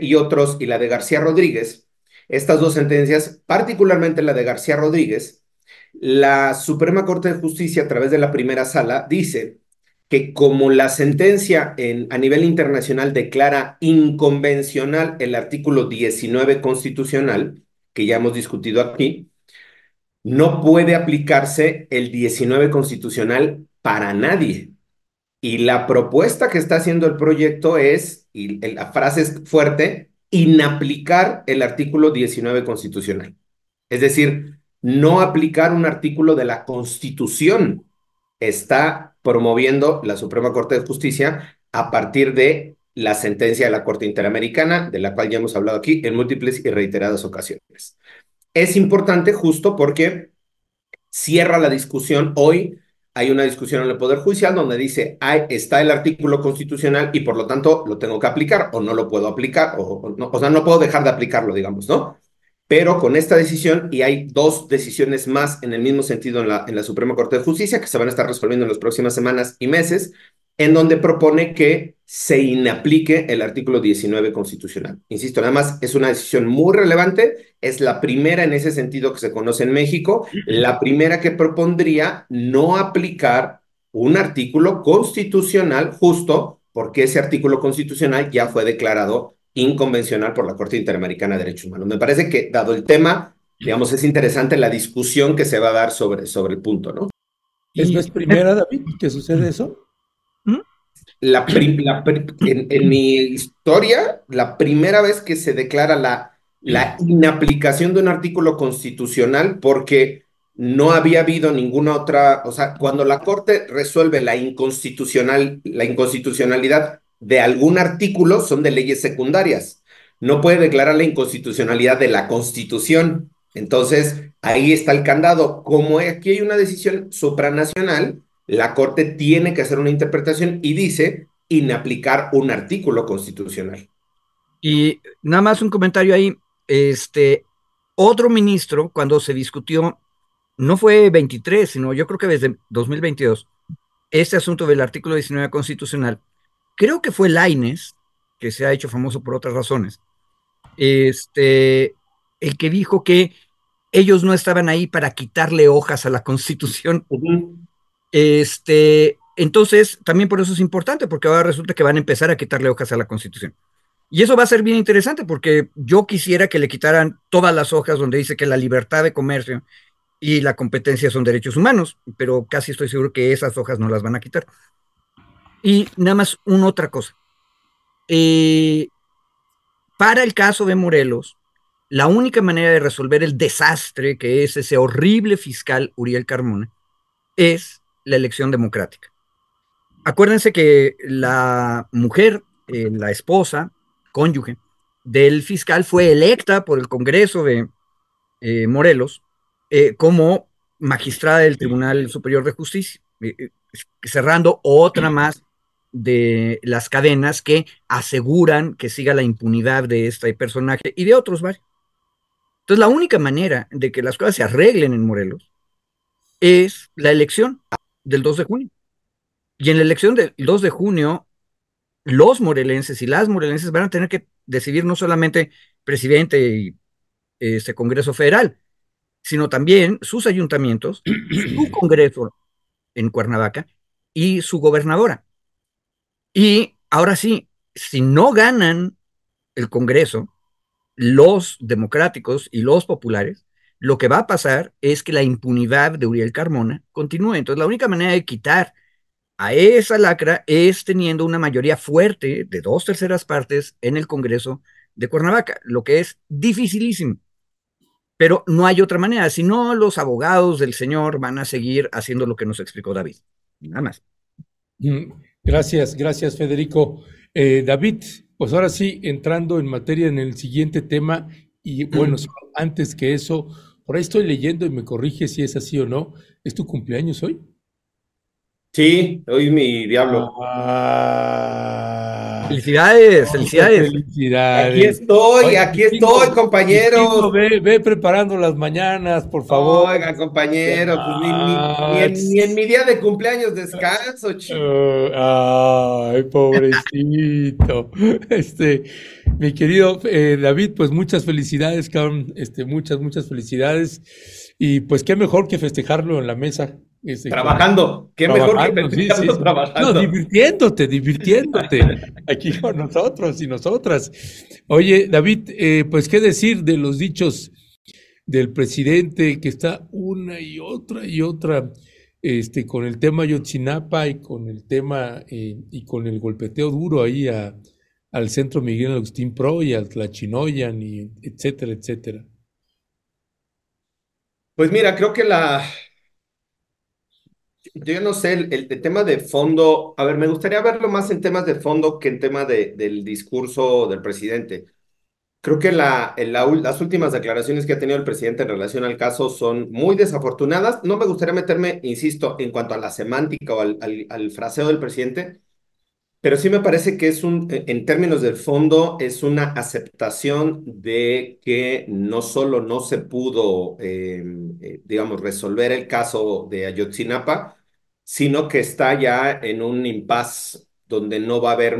y otros, y la de García Rodríguez, estas dos sentencias, particularmente la de García Rodríguez, la Suprema Corte de Justicia, a través de la primera sala, dice que como la sentencia en, a nivel internacional declara inconvencional el artículo 19 constitucional, que ya hemos discutido aquí, no puede aplicarse el 19 constitucional para nadie. Y la propuesta que está haciendo el proyecto es, y la frase es fuerte, inaplicar el artículo 19 constitucional. Es decir, no aplicar un artículo de la Constitución. Está promoviendo la Suprema Corte de Justicia a partir de la sentencia de la Corte Interamericana, de la cual ya hemos hablado aquí en múltiples y reiteradas ocasiones. Es importante justo porque cierra la discusión hoy hay una discusión en el Poder Judicial donde dice, está el artículo constitucional y por lo tanto lo tengo que aplicar o no lo puedo aplicar, o, o sea, no puedo dejar de aplicarlo, digamos, ¿no? Pero con esta decisión, y hay dos decisiones más en el mismo sentido en la, en la Suprema Corte de Justicia que se van a estar resolviendo en las próximas semanas y meses, en donde propone que se inaplique el artículo 19 constitucional. Insisto, nada más es una decisión muy relevante, es la primera en ese sentido que se conoce en México, la primera que propondría no aplicar un artículo constitucional justo porque ese artículo constitucional ya fue declarado inconvencional por la Corte Interamericana de Derechos Humanos. Me parece que, dado el tema, digamos, es interesante la discusión que se va a dar sobre, sobre el punto, ¿no? ¿Es la primera, David, que sucede eso? La, en, mi historia, la primera vez que se declara la, la inaplicación de un artículo constitucional porque no había habido ninguna otra, o sea, cuando la Corte resuelve la, inconstitucional, la inconstitucionalidad de algún artículo, son de leyes secundarias. No puede declarar la inconstitucionalidad de la Constitución. Entonces, ahí está el candado. Como aquí hay una decisión supranacional, la Corte tiene que hacer una interpretación y dice inaplicar un artículo constitucional. Y nada más un comentario ahí, este, otro ministro, cuando se discutió, no fue 23, sino yo creo que desde 2022, este asunto del artículo 19 constitucional, creo que fue Laines, que se ha hecho famoso por otras razones, este, el que dijo que ellos no estaban ahí para quitarle hojas a la constitución, este, entonces, también por eso es importante, porque ahora resulta que van a empezar a quitarle hojas a la Constitución. Y eso va a ser bien interesante, porque yo quisiera que le quitaran todas las hojas donde dice que la libertad de comercio y la competencia son derechos humanos, pero casi estoy seguro que esas hojas no las van a quitar. Y nada más una otra cosa. Eh, para el caso de Morelos, la única manera de resolver el desastre que es ese horrible fiscal Uriel Carmona es la elección democrática. Acuérdense que la mujer, eh, la esposa, cónyuge del fiscal fue electa por el Congreso de eh, Morelos eh, como magistrada del Tribunal Superior de Justicia, cerrando otra más de las cadenas que aseguran que siga la impunidad de este personaje y de otros varios. Entonces, la única manera de que las cosas se arreglen en Morelos es la elección del 2 de junio. Y en la elección del 2 de junio, los morelenses y las morelenses van a tener que decidir no solamente presidente y este Congreso Federal, sino también sus ayuntamientos, su Congreso en Cuernavaca y su gobernadora. Y ahora sí, si no ganan el Congreso, los democráticos y los populares, lo que va a pasar es que la impunidad de Uriel Carmona continúe. Entonces, la única manera de quitar a esa lacra es teniendo una mayoría fuerte de dos terceras partes en el Congreso de Cuernavaca, lo que es dificilísimo. Pero no hay otra manera, si no, los abogados del señor van a seguir haciendo lo que nos explicó David. Nada más. Mm, gracias, gracias, Federico. Eh, David, pues ahora sí, entrando en materia en el siguiente tema, y bueno, antes que eso, por ahí estoy leyendo y me corrige si es así o no. ¿Es tu cumpleaños hoy? Sí, hoy mi diablo. Ah, Felicidades, felicidades. felicidades. Aquí estoy, Oye, aquí estoy, compañeros. Ve, ve preparando las mañanas, por favor. Oiga, compañero, pues ni, ni- ni en, ni en mi día de cumpleaños descanso, chico. Eh, ay, pobrecito. Este, mi querido eh, David, pues muchas felicidades, cabrón. Este, muchas, muchas felicidades. Y pues qué mejor que festejarlo en la mesa. Trabajando, qué mejor que sí, trabajando. No, divirtiéndote, divirtiéndote aquí con nosotros y nosotras. Oye, David, eh, pues qué decir de los dichos del presidente que está una y otra y otra este, con el tema Yotzinapa y con el tema eh, y con el golpeteo duro ahí a, al centro Miguel Agustín Pro y al Tlachinoyan y etcétera, etcétera. Pues mira, creo que la, yo no sé, el, el tema de fondo, a ver, me gustaría verlo más en temas de fondo que en tema de, del discurso del presidente. Creo que la, la las últimas declaraciones que ha tenido el presidente en relación al caso son muy desafortunadas. No me gustaría meterme, insisto, en cuanto a la semántica o al, al, al fraseo del presidente, pero sí me parece que es un, en términos del fondo, es una aceptación de que no solo no se pudo, eh, eh, digamos, resolver el caso de Ayotzinapa, sino que está ya en un impasse donde no va a haber,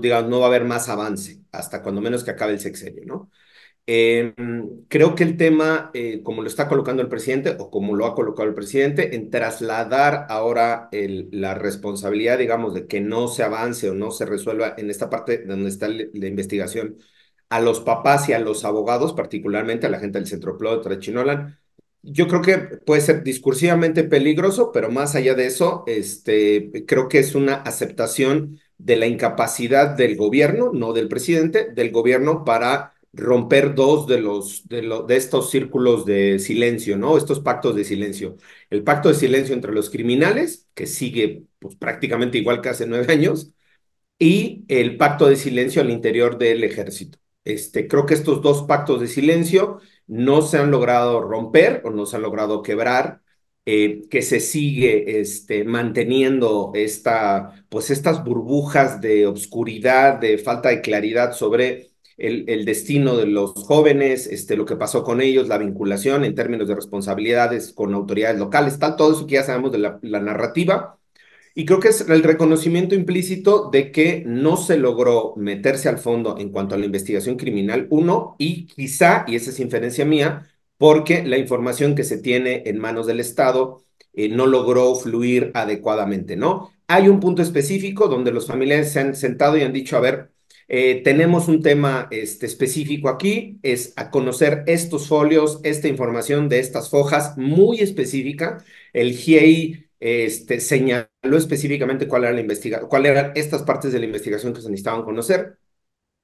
digamos, no va a haber más avance hasta cuando menos que acabe el sexenio, ¿no? Eh, creo que el tema, eh, como lo está colocando el presidente o como lo ha colocado el presidente, en trasladar ahora la responsabilidad, digamos, de que no se avance o no se resuelva en esta parte donde está la, investigación a los papás y a los abogados, particularmente a la gente del Centro Plo de Trechinolan, yo creo que puede ser discursivamente peligroso, pero más allá de eso, este, creo que es una aceptación de la incapacidad del gobierno, no del presidente, del gobierno para romper dos de los de, de estos círculos de silencio, ¿no? Estos pactos de silencio. El pacto de silencio entre los criminales, que sigue pues, prácticamente igual que hace nueve años, y el pacto de silencio al interior del ejército. Este, creo que estos dos pactos de silencio no se han logrado romper o no se han logrado quebrar, eh, que se sigue este, manteniendo esta, pues estas burbujas de obscuridad, de falta de claridad sobre el, destino de los jóvenes, este, lo que pasó con ellos, la vinculación en términos de responsabilidades con autoridades locales, tal, todo eso que ya sabemos de la, la narrativa. Y creo que es el reconocimiento implícito de que no se logró meterse al fondo en cuanto a la investigación criminal, uno, y quizá, y esa es inferencia mía, porque la información que se tiene en manos del Estado eh, no logró fluir adecuadamente, ¿no? Hay un punto específico donde los familiares se han sentado y han dicho, a ver, eh, tenemos un tema este, específico aquí, es a conocer estos folios, esta información de estas fojas muy específica. El GIEI este, señaló específicamente cuál eran estas partes de la investigación que se necesitaban conocer.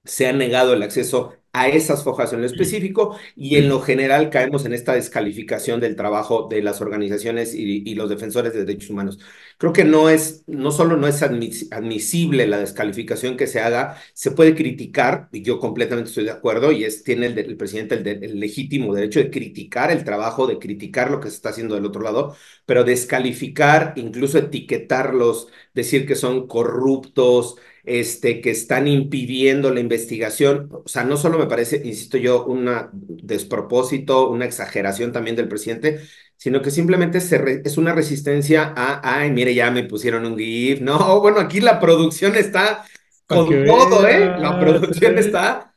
Se ha negado el acceso a esas fojas en lo específico y en lo general caemos en esta descalificación del trabajo de las organizaciones y, y los defensores de derechos humanos. Creo que no es, no solo no es admis, admisible la descalificación que se haga, se puede criticar, y yo completamente estoy de acuerdo, y es, tiene el, el presidente el, de, el, legítimo derecho de criticar el trabajo, de criticar lo que se está haciendo del otro lado, pero descalificar, incluso etiquetarlos, decir que son corruptos, este, que están impidiendo la investigación. O sea, no solo me parece, insisto yo, un despropósito, una exageración también del presidente, sino que simplemente se re, es una resistencia a, ay, mire, ya me pusieron un GIF. No, bueno, aquí la producción está con todo, ¿eh? La producción está.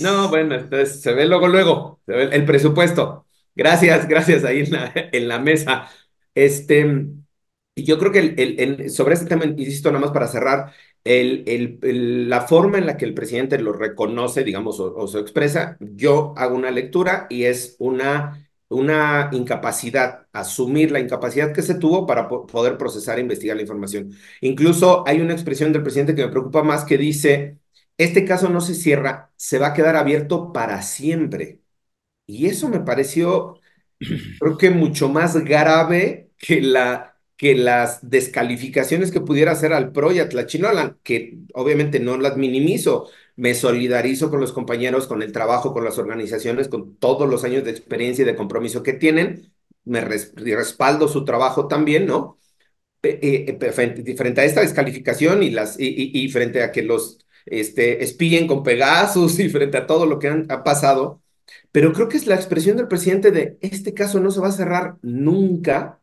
No, bueno, entonces se ve luego, luego, se ve el presupuesto. Gracias, gracias ahí en la, en la mesa. Este, yo creo que el, el, el, sobre este tema, insisto, nada más para cerrar, la forma en la que el presidente lo reconoce, digamos, o, o, se expresa, yo hago una lectura y es una, una incapacidad, asumir la incapacidad que se tuvo para poder procesar e investigar la información. Incluso hay una expresión del presidente que me preocupa más que dice, este caso no se cierra, se va a quedar abierto para siempre. Y eso me pareció, creo que mucho más grave que la que las descalificaciones que pudiera hacer al PRO y a Tlachinolan, que obviamente no las minimizo, me solidarizo con los compañeros, con el trabajo, con las organizaciones, con todos los años de experiencia y de compromiso que tienen, me respaldo su trabajo también, ¿no? Eh, eh, frente, a esta descalificación y, las, y, frente a que los este, espíen con Pegasus y frente a todo lo que han, ha pasado, pero creo que es la expresión del presidente de este caso no se va a cerrar nunca,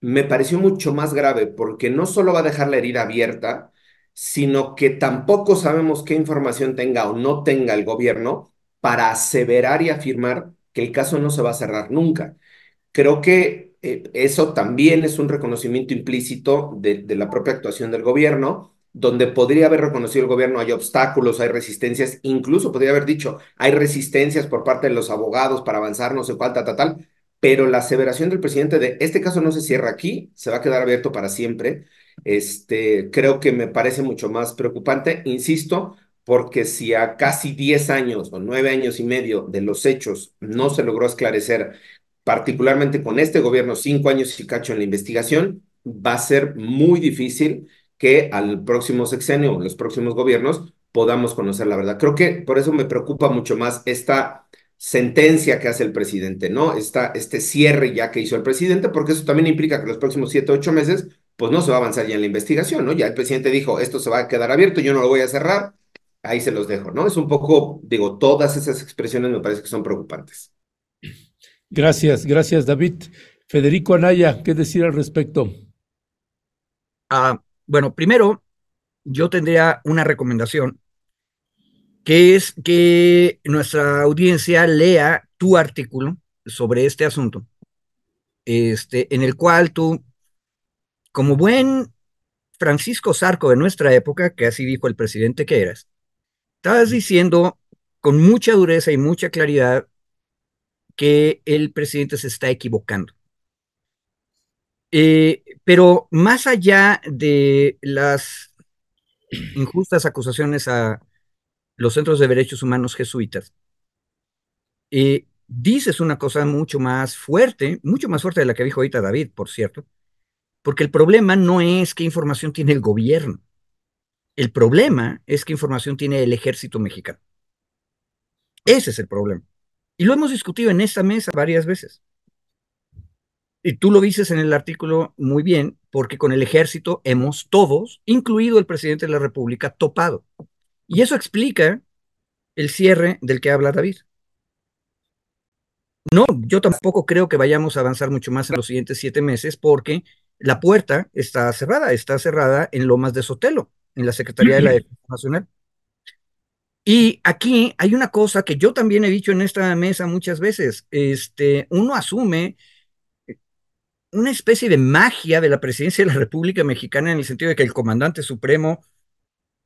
me pareció mucho más grave porque no solo va a dejar la herida abierta, sino que tampoco sabemos qué información tenga o no tenga el gobierno para aseverar y afirmar que el caso no se va a cerrar nunca. Creo que eh, eso también es un reconocimiento implícito de, la propia actuación del gobierno, donde podría haber reconocido el gobierno hay obstáculos, hay resistencias, incluso podría haber dicho, hay resistencias por parte de los abogados para avanzar, no sé cuál, tal, tal, tal, pero la aseveración del presidente de este caso no se cierra aquí, se va a quedar abierto para siempre, este, creo que me parece mucho más preocupante, insisto, porque si a casi 10 años o 9 años y medio de los hechos no se logró esclarecer, particularmente con este gobierno, 5 años y cacho en la investigación, va a ser muy difícil que al próximo sexenio o los próximos gobiernos podamos conocer la verdad. Creo que por eso me preocupa mucho más esta sentencia que hace el presidente, ¿no? Esta, este cierre ya que hizo el presidente, porque eso también implica que los próximos siete, ocho meses, pues no se va a avanzar ya en la investigación, ¿no? Ya el presidente dijo, esto se va a quedar abierto, yo no lo voy a cerrar, ahí se los dejo, ¿no? Es un poco, digo, todas esas expresiones me parece que son preocupantes. Gracias, gracias, David. Federico Anaya, ¿qué decir al respecto? Ah, bueno, primero, yo tendría una recomendación que es que nuestra audiencia lea tu artículo sobre este asunto, este, en el cual tú, como buen Francisco Zarco de nuestra época, que así dijo el presidente que eras, estabas diciendo con mucha dureza y mucha claridad que el presidente se está equivocando. Eh, pero más allá de las injustas acusaciones a los centros de derechos humanos jesuitas, eh, dices una cosa mucho más fuerte, mucho más fuerte de la que dijo ahorita David, por cierto, porque el problema no es qué información tiene el gobierno, el problema es qué información tiene el ejército mexicano. Ese es el problema. Y lo hemos discutido en esta mesa varias veces. Y tú lo dices en el artículo muy bien, porque con el ejército hemos todos, incluido el presidente de la República, topado. Y eso explica el cierre del que habla David. No, yo tampoco creo que vayamos a avanzar mucho más en los siguientes siete meses porque la puerta está cerrada, está cerrada en Lomas de Sotelo, en la Secretaría de la Defensa Nacional. Y aquí hay una cosa que yo también he dicho en esta mesa muchas veces, este, uno asume una especie de magia de la presidencia de la República Mexicana en el sentido de que el comandante supremo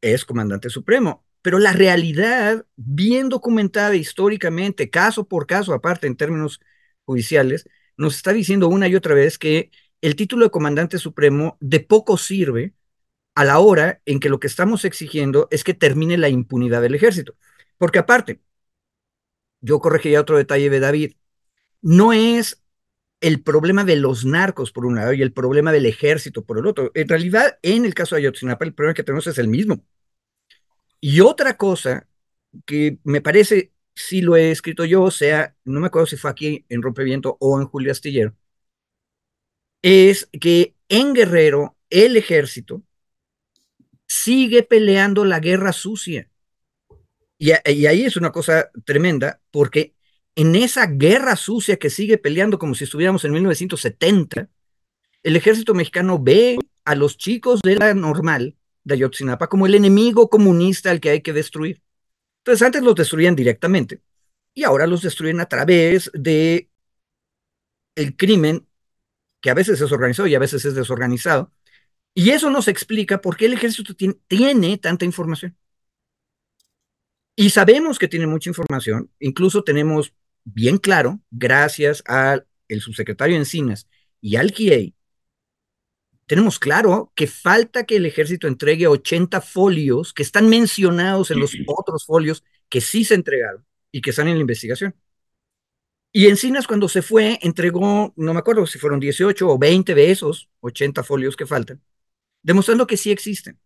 es comandante supremo. Pero la realidad, bien documentada históricamente, caso por caso, aparte en términos judiciales, nos está diciendo una y otra vez que el título de comandante supremo de poco sirve a la hora en que lo que estamos exigiendo es que termine la impunidad del ejército. Porque aparte, yo corregiría otro detalle de David, no es el problema de los narcos por un lado y el problema del ejército por el otro. En realidad, en el caso de Ayotzinapa, el problema que tenemos es el mismo. Y otra cosa que me parece, si lo he escrito yo, o sea, no me acuerdo si fue aquí en Rompeviento o en Julio Astillero, es que en Guerrero el ejército sigue peleando la guerra sucia. Y, y ahí es una cosa tremenda, porque en esa guerra sucia que sigue peleando como si estuviéramos en 1970, el ejército mexicano ve a los chicos de la normal de Ayotzinapa como el enemigo comunista al que hay que destruir. Entonces antes los destruían directamente y ahora los destruyen a través de el crimen que a veces es organizado y a veces es desorganizado. Y eso nos explica por qué el ejército tiene, tanta información. Y sabemos que tiene mucha información, incluso tenemos bien claro, gracias al subsecretario Encinas y al GIEI, tenemos claro que falta que el ejército entregue 80 folios que están mencionados en los otros folios que sí se entregaron y que están en la investigación. Y Encinas cuando se fue entregó, no me acuerdo si fueron 18 o 20 de esos 80 folios que faltan, demostrando que sí existen.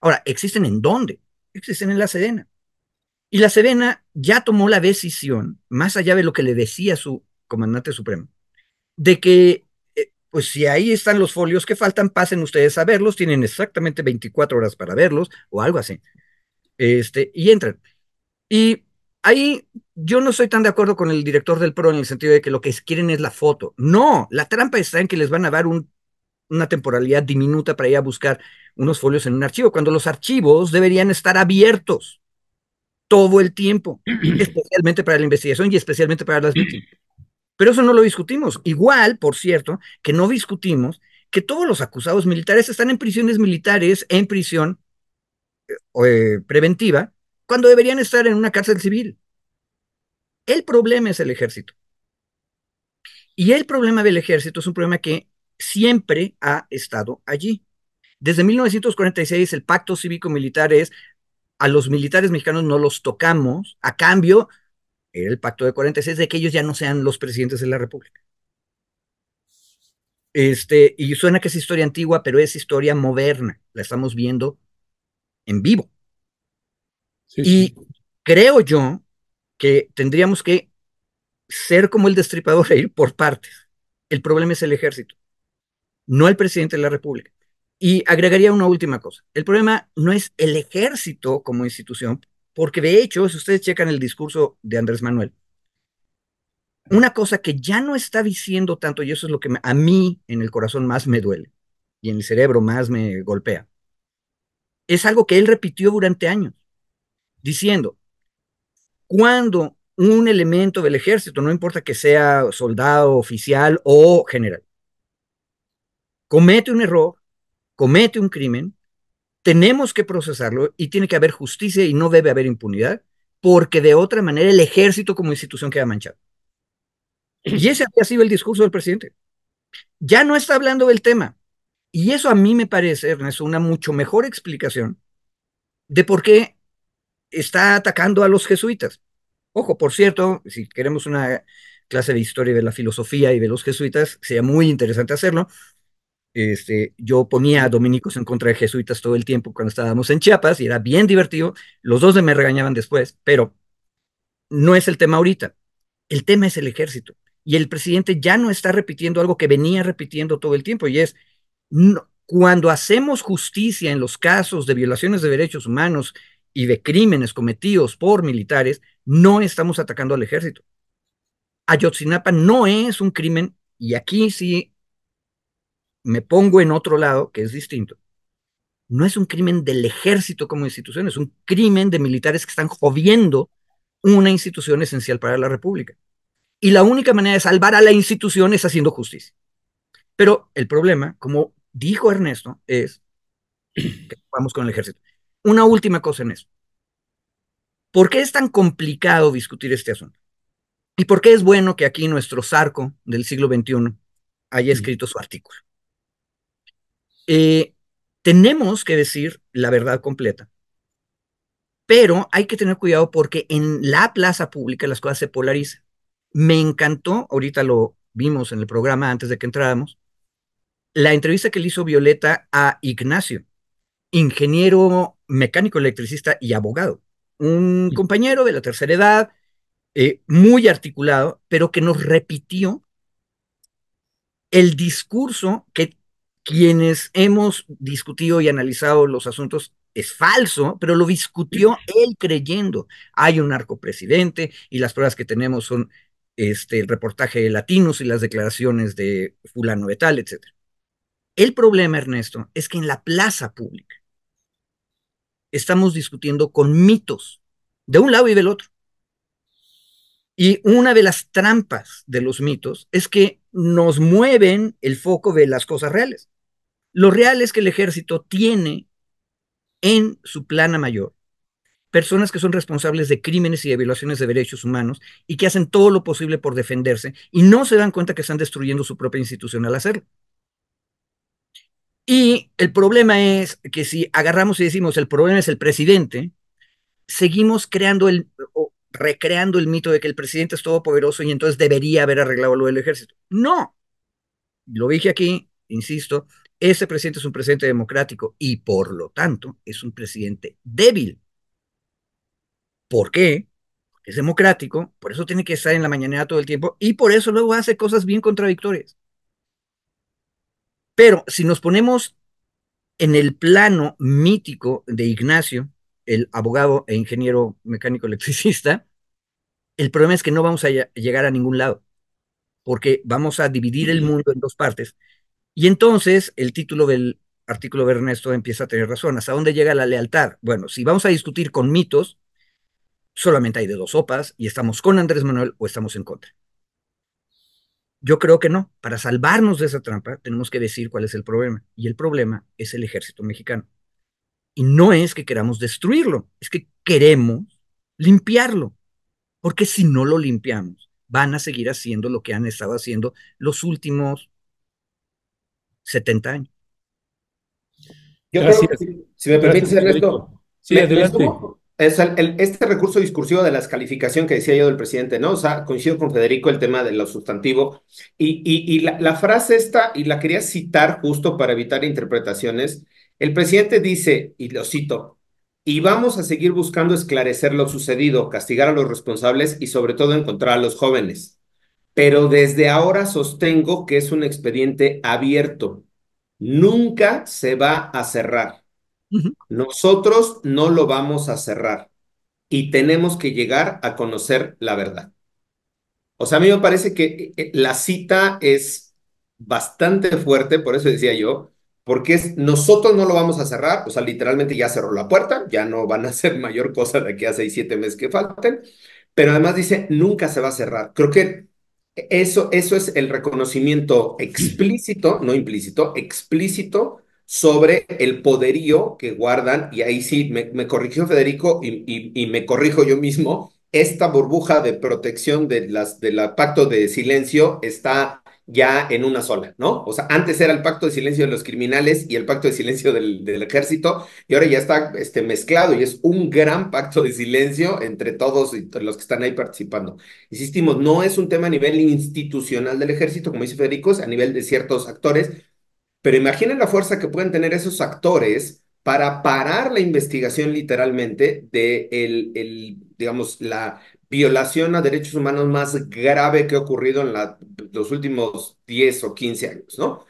Ahora, ¿existen en dónde? Existen en la Sedena. Y la Sedena ya tomó la decisión, más allá de lo que le decía su comandante supremo, de que, pues si ahí están los folios que faltan, pasen ustedes a verlos, tienen exactamente 24 horas para verlos o algo así. Este, y entran. Y ahí yo no estoy tan de acuerdo con el director del PRO en el sentido de que lo que quieren es la foto. No, la trampa está en que les van a dar una temporalidad diminuta para ir a buscar unos folios en un archivo, cuando los archivos deberían estar abiertos todo el tiempo, especialmente para la investigación y especialmente para las víctimas. Pero eso no lo discutimos. Igual, por cierto, que no discutimos que todos los acusados militares están en prisiones militares, en prisión eh, eh, preventiva, cuando deberían estar en una cárcel civil. El problema es el ejército. Y el problema del ejército es un problema que siempre ha estado allí. Desde 1946 el pacto cívico-militar es a los militares mexicanos no los tocamos, a cambio, era el pacto de 46, de que ellos ya no sean los presidentes de la República. Este, y suena que es historia antigua, pero es historia moderna, la estamos viendo en vivo. y creo yo que tendríamos que ser como el destripador e ir por partes. El problema es el ejército, no el presidente de la República. Y agregaría una última cosa. El problema no es el ejército como institución, porque de hecho, si ustedes checan el discurso de Andrés Manuel, una cosa que ya no está diciendo tanto, y eso es lo que a mí en el corazón más me duele y en el cerebro más me golpea, es algo que él repitió durante años, diciendo, cuando un elemento del ejército, no importa que sea soldado, oficial o general, comete un error, comete un crimen, tenemos que procesarlo y tiene que haber justicia y no debe haber impunidad, porque de otra manera el ejército como institución queda manchado. Y ese ha sido el discurso del presidente. Ya no está hablando del tema. Y eso a mí me parece, Ernesto, una mucho mejor explicación de por qué está atacando a los jesuitas. Ojo, por cierto, si queremos una clase de historia de la filosofía y de los jesuitas, sería muy interesante hacerlo. Este, yo ponía a dominicos en contra de jesuitas todo el tiempo cuando estábamos en Chiapas y era bien divertido. Los dos me regañaban después, pero no es el tema ahorita. El tema es el ejército. Y el presidente ya no está repitiendo algo que venía repitiendo todo el tiempo y es, cuando hacemos justicia en los casos de violaciones de derechos humanos y de crímenes cometidos por militares, no estamos atacando al ejército. Ayotzinapa no es un crimen, y aquí sí me pongo en otro lado, que es distinto, no es un crimen del ejército como institución, es un crimen de militares que están jodiendo una institución esencial para la República. Y la única manera de salvar a la institución es haciendo justicia. Pero el problema, como dijo Ernesto, es que vamos con el ejército. Una última cosa en eso. ¿Por qué es tan complicado discutir este asunto? ¿Y por qué es bueno que aquí nuestro Zarco del siglo XXI haya escrito su artículo? Eh, tenemos que decir la verdad completa, pero hay que tener cuidado porque en la plaza pública las cosas se polarizan. Me encantó, ahorita lo vimos en el programa antes de que entráramos, la entrevista que le hizo Violeta a Ignacio, ingeniero mecánico electricista y abogado, un compañero de la tercera edad, eh, muy articulado, pero que nos repitió el discurso que quienes hemos discutido y analizado los asuntos es falso, pero lo discutió él creyendo. Hay un narcopresidente y las pruebas que tenemos son este, el reportaje de Latinos y las declaraciones de fulano de tal, etc. El problema, Ernesto, es que en la plaza pública estamos discutiendo con mitos de un lado y del otro. Y una de las trampas de los mitos es que nos mueven el foco de las cosas reales. Lo real es que el ejército tiene en su plana mayor personas que son responsables de crímenes y de violaciones de derechos humanos y que hacen todo lo posible por defenderse y no se dan cuenta que están destruyendo su propia institución al hacerlo. Y el problema es que si agarramos y decimos el problema es el presidente, seguimos creando el, o recreando el mito de que el presidente es todopoderoso y entonces debería haber arreglado lo del ejército. No. Lo dije aquí, insisto, ese presidente es un presidente democrático y por lo tanto es un presidente débil. ¿Por qué? Porque es democrático, por eso tiene que estar en la mañanera todo el tiempo y por eso luego hace cosas bien contradictorias. Pero si nos ponemos en el plano mítico de Ignacio, el abogado e ingeniero mecánico electricista, el problema es que no vamos a llegar a ningún lado, porque vamos a dividir el mundo en dos partes. Y entonces el título del artículo de Ernesto empieza a tener razón. ¿Hasta dónde llega la lealtad? Bueno, si vamos a discutir con mitos, solamente hay de dos sopas y estamos con Andrés Manuel o estamos en contra. Yo creo que no. Para salvarnos de esa trampa, tenemos que decir cuál es el problema. Y el problema es el ejército mexicano. Y no es que queramos destruirlo, es que queremos limpiarlo. Porque si no lo limpiamos, van a seguir haciendo lo que han estado haciendo los últimos 70 años. Yo creo que, si, me permites, Ernesto. Sí, adelante. Es el, este recurso discursivo de la descalificación que decía yo del presidente, ¿no? O sea, coincido con Federico el tema de lo sustantivo. Y, y, y la, la, frase esta, y la quería citar justo para evitar interpretaciones. El presidente dice, y lo cito, y vamos a seguir buscando esclarecer lo sucedido, castigar a los responsables y sobre todo encontrar a los jóvenes. Pero desde ahora sostengo que es un expediente abierto. Nunca se va a cerrar. Nosotros no lo vamos a cerrar y tenemos que llegar a conocer la verdad. O sea, a mí me parece que eh, la cita es bastante fuerte, por eso decía yo, porque es nosotros no lo vamos a cerrar, o sea, literalmente ya cerró la puerta, ya no van a hacer mayor cosa de aquí a seis, siete meses que falten, pero además dice, nunca se va a cerrar. Creo que eso, eso es el reconocimiento explícito, no implícito, explícito sobre el poderío que guardan, y ahí sí me, corrigió Federico y, y, me corrijo yo mismo, esta burbuja de protección de las, del pacto de silencio está ya en una sola, ¿no? O sea, antes era el pacto de silencio de los criminales y el pacto de silencio del, ejército, y ahora ya está este, mezclado y es un gran pacto de silencio entre todos los que están ahí participando. Insistimos, no es un tema a nivel institucional del ejército, como dice Federico, es a nivel de ciertos actores, pero imaginen la fuerza que pueden tener esos actores para parar la investigación literalmente de el, el, digamos, la violación a derechos humanos más grave que ha ocurrido en la, los últimos 10 o 15 años, ¿no?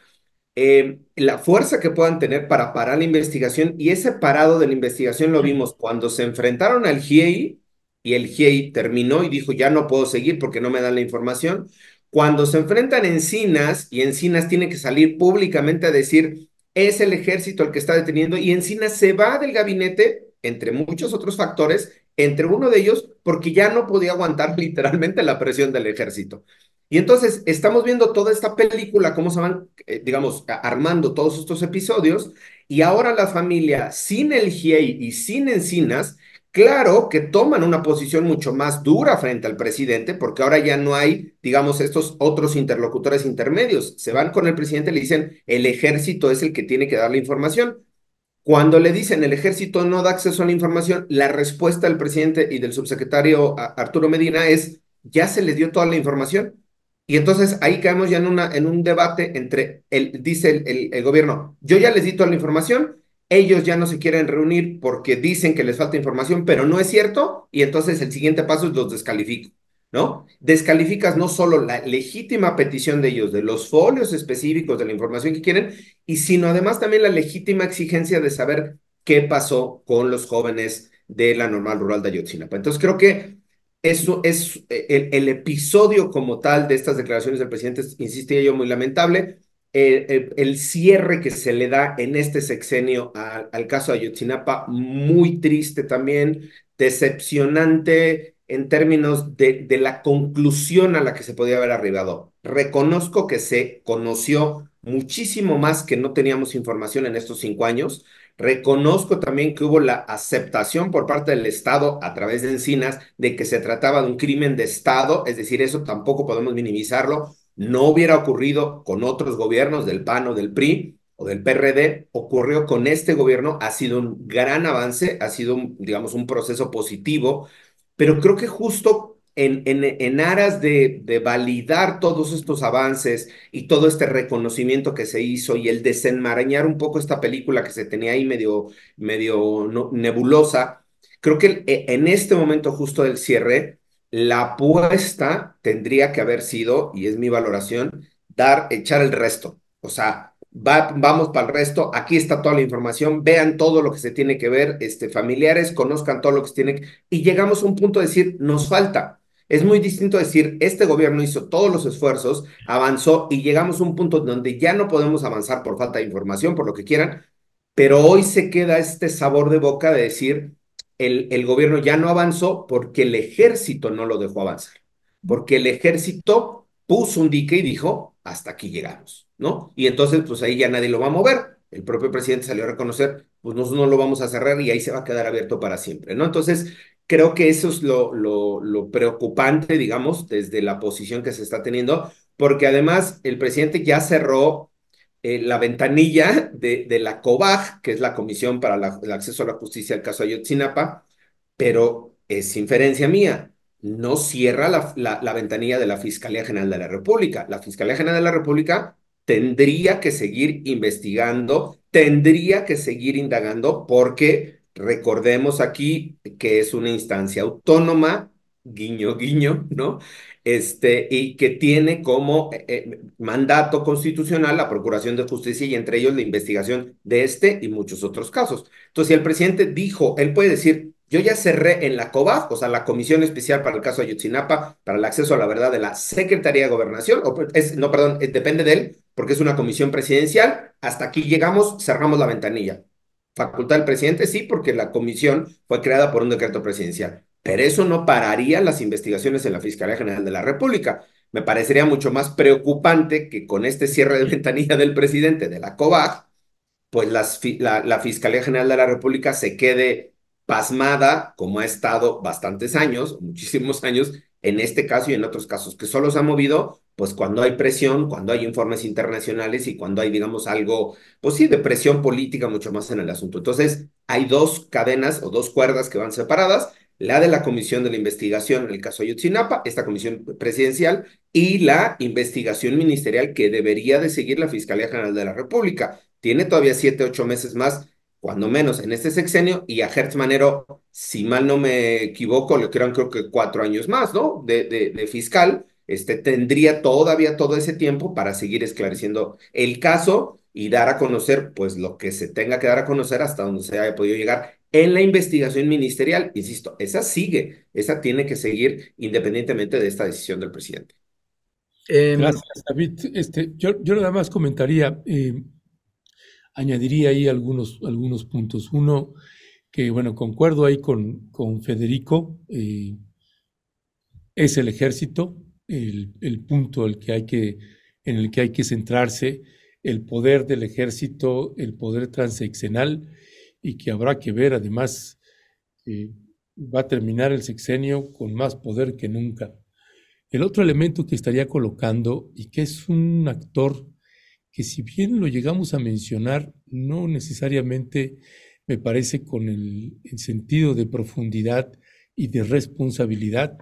Eh, la fuerza que puedan tener para parar la investigación y ese parado de la investigación lo vimos cuando se enfrentaron al GIEI y el GIEI terminó y dijo ya no puedo seguir porque no me dan la información cuando se enfrentan Encinas y Encinas tiene que salir públicamente a decir es el ejército el que está deteniendo y Encinas se va del gabinete, entre muchos otros factores, entre uno de ellos porque ya no podía aguantar literalmente la presión del ejército. Y entonces estamos viendo toda esta película, cómo se van, eh, digamos, armando todos estos episodios, y ahora la familia, sin el GIEI y sin Encinas, Claro que toman una posición mucho más dura frente al presidente, porque ahora ya no hay, digamos, estos otros interlocutores intermedios. Se van con el presidente y le dicen, el ejército es el que tiene que dar la información. Cuando le dicen el ejército no da acceso a la información, la respuesta del presidente y del subsecretario Arturo Medina es, ya se le dio toda la información. Y entonces ahí caemos ya en, una, en un debate entre, el, dice el, el gobierno, yo ya les di toda la información, ellos ya no se quieren reunir porque dicen que les falta información, pero no es cierto, y entonces el siguiente paso es los descalifico, ¿no? Descalificas no solo la legítima petición de ellos, de los folios específicos de la información que quieren, y sino además también la legítima exigencia de saber qué pasó con los jóvenes de la normal rural de Ayotzinapa. Entonces creo que eso es el, el episodio como tal de estas declaraciones del presidente, insistía yo, muy lamentable el, cierre que se le da en este sexenio al caso de Ayotzinapa, muy triste también, decepcionante en términos de, de la conclusión a la que se podía haber arribado. Reconozco que se conoció muchísimo más que no teníamos información en estos cinco años, Reconozco también que hubo la aceptación por parte del Estado a través de Encinas de que se trataba de un crimen de Estado, es decir, eso tampoco podemos minimizarlo. No hubiera ocurrido con otros gobiernos del PAN o del PRI o del PRD, ocurrió con este gobierno, ha sido un gran avance, ha sido, digamos, un proceso positivo, pero creo que justo en, en, aras de, de, validar todos estos avances y todo este reconocimiento que se hizo y el desenmarañar un poco esta película que se tenía ahí medio, medio nebulosa, creo que e, en este momento justo del cierre, la apuesta tendría que haber sido, y es mi valoración, dar, echar el resto. O sea, va, vamos para el resto, aquí está toda la información, vean todo lo que se tiene que ver, este, familiares, conozcan todo lo que se tiene que... Y llegamos a un punto de decir, nos falta. Es muy distinto decir, este gobierno hizo todos los esfuerzos, avanzó y llegamos a un punto donde ya no podemos avanzar por falta de información, por lo que quieran, pero hoy se queda este sabor de boca de decir, el, el gobierno ya no avanzó porque el ejército no lo dejó avanzar, porque el ejército puso un dique y dijo, hasta aquí llegamos, ¿no? Y entonces, pues ahí ya nadie lo va a mover. El propio presidente salió a reconocer, pues nosotros no lo vamos a cerrar y ahí se va a quedar abierto para siempre, ¿no? Entonces, Creo que eso es lo, preocupante, digamos, desde la posición que se está teniendo, porque además el presidente ya cerró eh, la ventanilla de, la COBAG, que es la Comisión para el Acceso a la Justicia al caso Ayotzinapa, pero es inferencia mía, no cierra la, la, la ventanilla de la Fiscalía General de la República. La Fiscalía General de la República tendría que seguir investigando, tendría que seguir indagando, porque Recordemos aquí que es una instancia autónoma, guiño, guiño, ¿no? Este, y que tiene como eh, eh, mandato constitucional la Procuración de Justicia y entre ellos la investigación de este y muchos otros casos. Entonces, si el presidente dijo, él puede decir, yo ya cerré en la COBAG, o sea, la Comisión Especial para el caso Ayotzinapa, para el acceso a la verdad de la Secretaría de Gobernación, o no, perdón, eh, depende de él, porque es una comisión presidencial, hasta aquí llegamos, cerramos la ventanilla facultad del presidente, sí, porque la comisión fue creada por un decreto presidencial, pero eso no pararía las investigaciones en la Fiscalía General de la República. Me parecería mucho más preocupante que con este cierre de ventanilla del presidente de la COVAG, pues la Fiscalía General de la República se quede pasmada, como ha estado bastantes años, muchísimos años, en este caso y en otros casos, que solo se ha movido pues cuando hay presión, cuando hay informes internacionales y cuando hay, digamos, algo, pues sí, de presión política mucho más en el asunto. Entonces, hay dos cadenas o dos cuerdas que van separadas, la de la Comisión de la Investigación en el caso Ayotzinapa, esta comisión presidencial, y la investigación ministerial que debería de seguir la Fiscalía General de la República. Tiene todavía siete, ocho meses más, cuando menos en este sexenio, y a Hertz Manero, si mal no me equivoco, le quedan creo que cuatro años más, ¿no? De, de, de fiscal este, tendría todavía todo ese tiempo para seguir esclareciendo el caso y dar a conocer, pues, lo que se tenga que dar a conocer hasta donde se haya podido llegar en la investigación ministerial. Insisto, esa sigue, esa tiene que seguir independientemente de esta decisión del presidente. Em, Gracias, David. Este, yo, yo nada más comentaría, eh, añadiría ahí algunos, algunos puntos. Uno, que bueno, concuerdo ahí con, con Federico, eh, es el ejército, el, punto que hay que, en el que hay que centrarse, el poder del ejército, el poder transeccional, y que habrá que ver además va a terminar el sexenio con más poder que nunca. El otro elemento que estaría colocando y que es un actor que si bien lo llegamos a mencionar, no necesariamente me parece con el sentido de profundidad y de responsabilidad,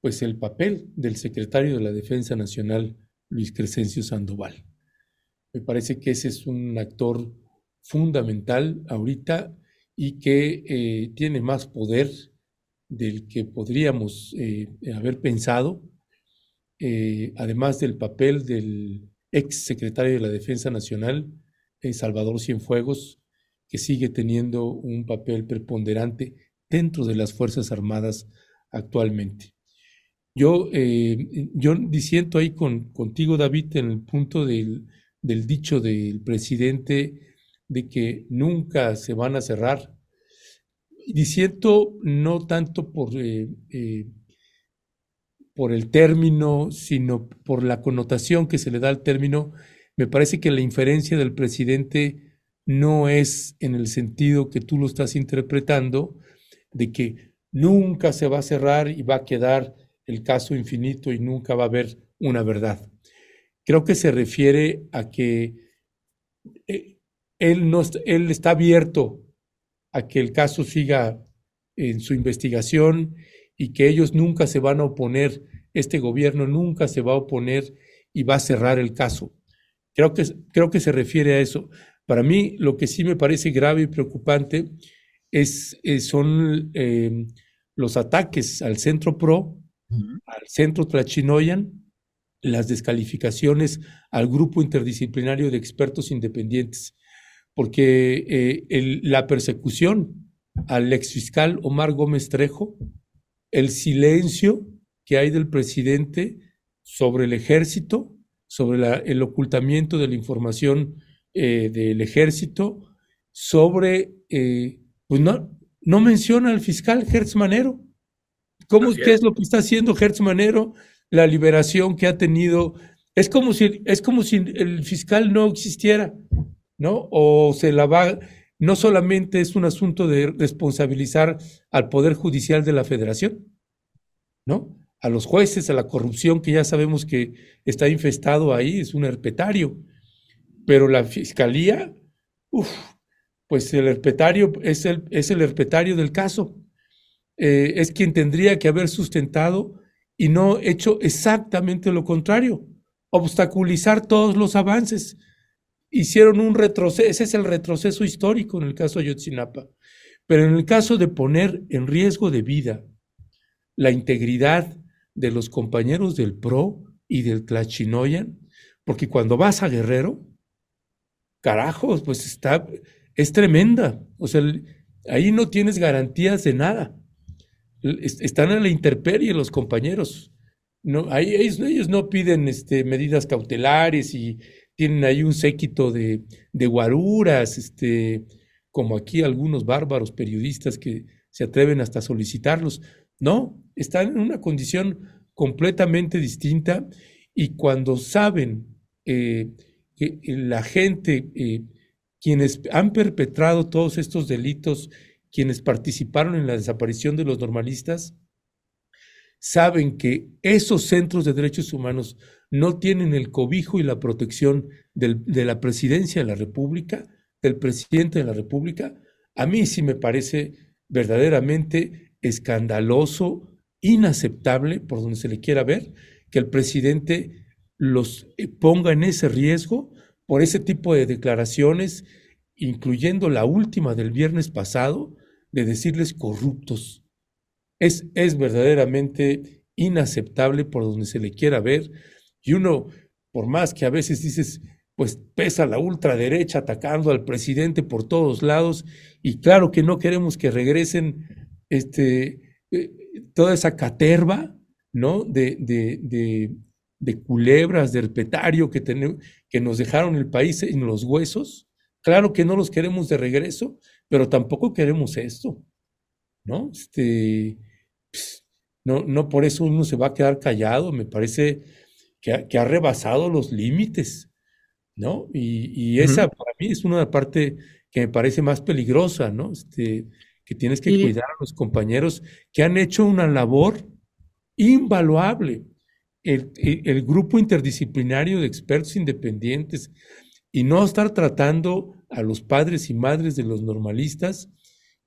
pues el papel del secretario de la Defensa Nacional, Luis Crescencio Sandoval. Me parece que ese es un actor fundamental ahorita y que eh, tiene más poder del que podríamos eh, haber pensado, eh, además del papel del ex secretario de la Defensa Nacional, Salvador Cienfuegos, que sigue teniendo un papel preponderante dentro de las Fuerzas Armadas actualmente. Yo, eh, yo disiento ahí con, contigo, David, en el punto del, del dicho del presidente de que nunca se van a cerrar. Disiento no tanto por, eh, eh, por el término, sino por la connotación que se le da al término. Me parece que la inferencia del presidente no es en el sentido que tú lo estás interpretando, de que nunca se va a cerrar y va a quedar el caso infinito y nunca va a haber una verdad. Creo que se refiere a que eh, él, no, él está abierto a que el caso siga en su investigación y que ellos nunca se van a oponer, este gobierno nunca se va a oponer y va a cerrar el caso. Creo que, creo que se refiere a eso. Para mí, lo que sí me parece grave y preocupante es, eh, son eh, los ataques al Centro PRO, al Centro Tlachinoyan, las descalificaciones al grupo interdisciplinario de expertos independientes, porque eh, la persecución al exfiscal Omar Gómez Trejo, el silencio que hay del presidente sobre el ejército, sobre el ocultamiento de la información eh, del ejército, sobre, eh, pues no, no menciona al fiscal Hertz Manero. ¿Cómo, ¿Qué es lo que está haciendo Hertz Manero? La liberación que ha tenido. Es como si, es como si el fiscal no existiera, ¿no? O se la va. No solamente es un asunto de responsabilizar al Poder Judicial de la Federación, ¿no? A los jueces, a la corrupción que ya sabemos que está infestado ahí, es un herpetario. Pero la fiscalía, uff, pues el herpetario es el, es el herpetario del caso. Eh, es quien tendría que haber sustentado y no hecho exactamente lo contrario, obstaculizar todos los avances. Hicieron un retroceso, ese es el retroceso histórico en el caso de Yotzinapa. Pero en el caso de poner en riesgo de vida la integridad de los compañeros del PRO y del Tlachinoyan, porque cuando vas a Guerrero, carajos, pues está, es tremenda. O sea, ahí no tienes garantías de nada. Están en la intemperie los compañeros. No, ahí, ellos, no piden este, medidas cautelares y tienen ahí un séquito de, guaruras, este, como aquí algunos bárbaros periodistas que se atreven hasta a solicitarlos. No, están en una condición completamente distinta y cuando saben eh, que la gente, eh, quienes han perpetrado todos estos delitos, quienes participaron en la desaparición de los normalistas, saben que esos centros de derechos humanos no tienen el cobijo y la protección de la presidencia de la República, del presidente de la República, a mí sí me parece verdaderamente escandaloso, inaceptable, por donde se le quiera ver, que el presidente los eh, ponga en ese riesgo por ese tipo de declaraciones, incluyendo la última del viernes pasado, de decirles corruptos. Es, es verdaderamente inaceptable por donde se le quiera ver. Y uno, por más que a veces dices, pues pesa la ultraderecha atacando al presidente por todos lados, y claro que no queremos que regresen este, eh, toda esa caterva, ¿no? De, de, de, culebras, de herpetario que, que nos dejaron el país en los huesos. Claro que no los queremos de regreso, pero tampoco queremos esto, ¿no? Este, pues, no, no por eso uno se va a quedar callado, me parece que ha, rebasado los límites, ¿no? Y, esa para mí es una parte que me parece más peligrosa, ¿no? Este, que tienes que cuidar a los compañeros que han hecho una labor invaluable. El, el, grupo interdisciplinario de expertos independientes y no estar tratando a los padres y madres de los normalistas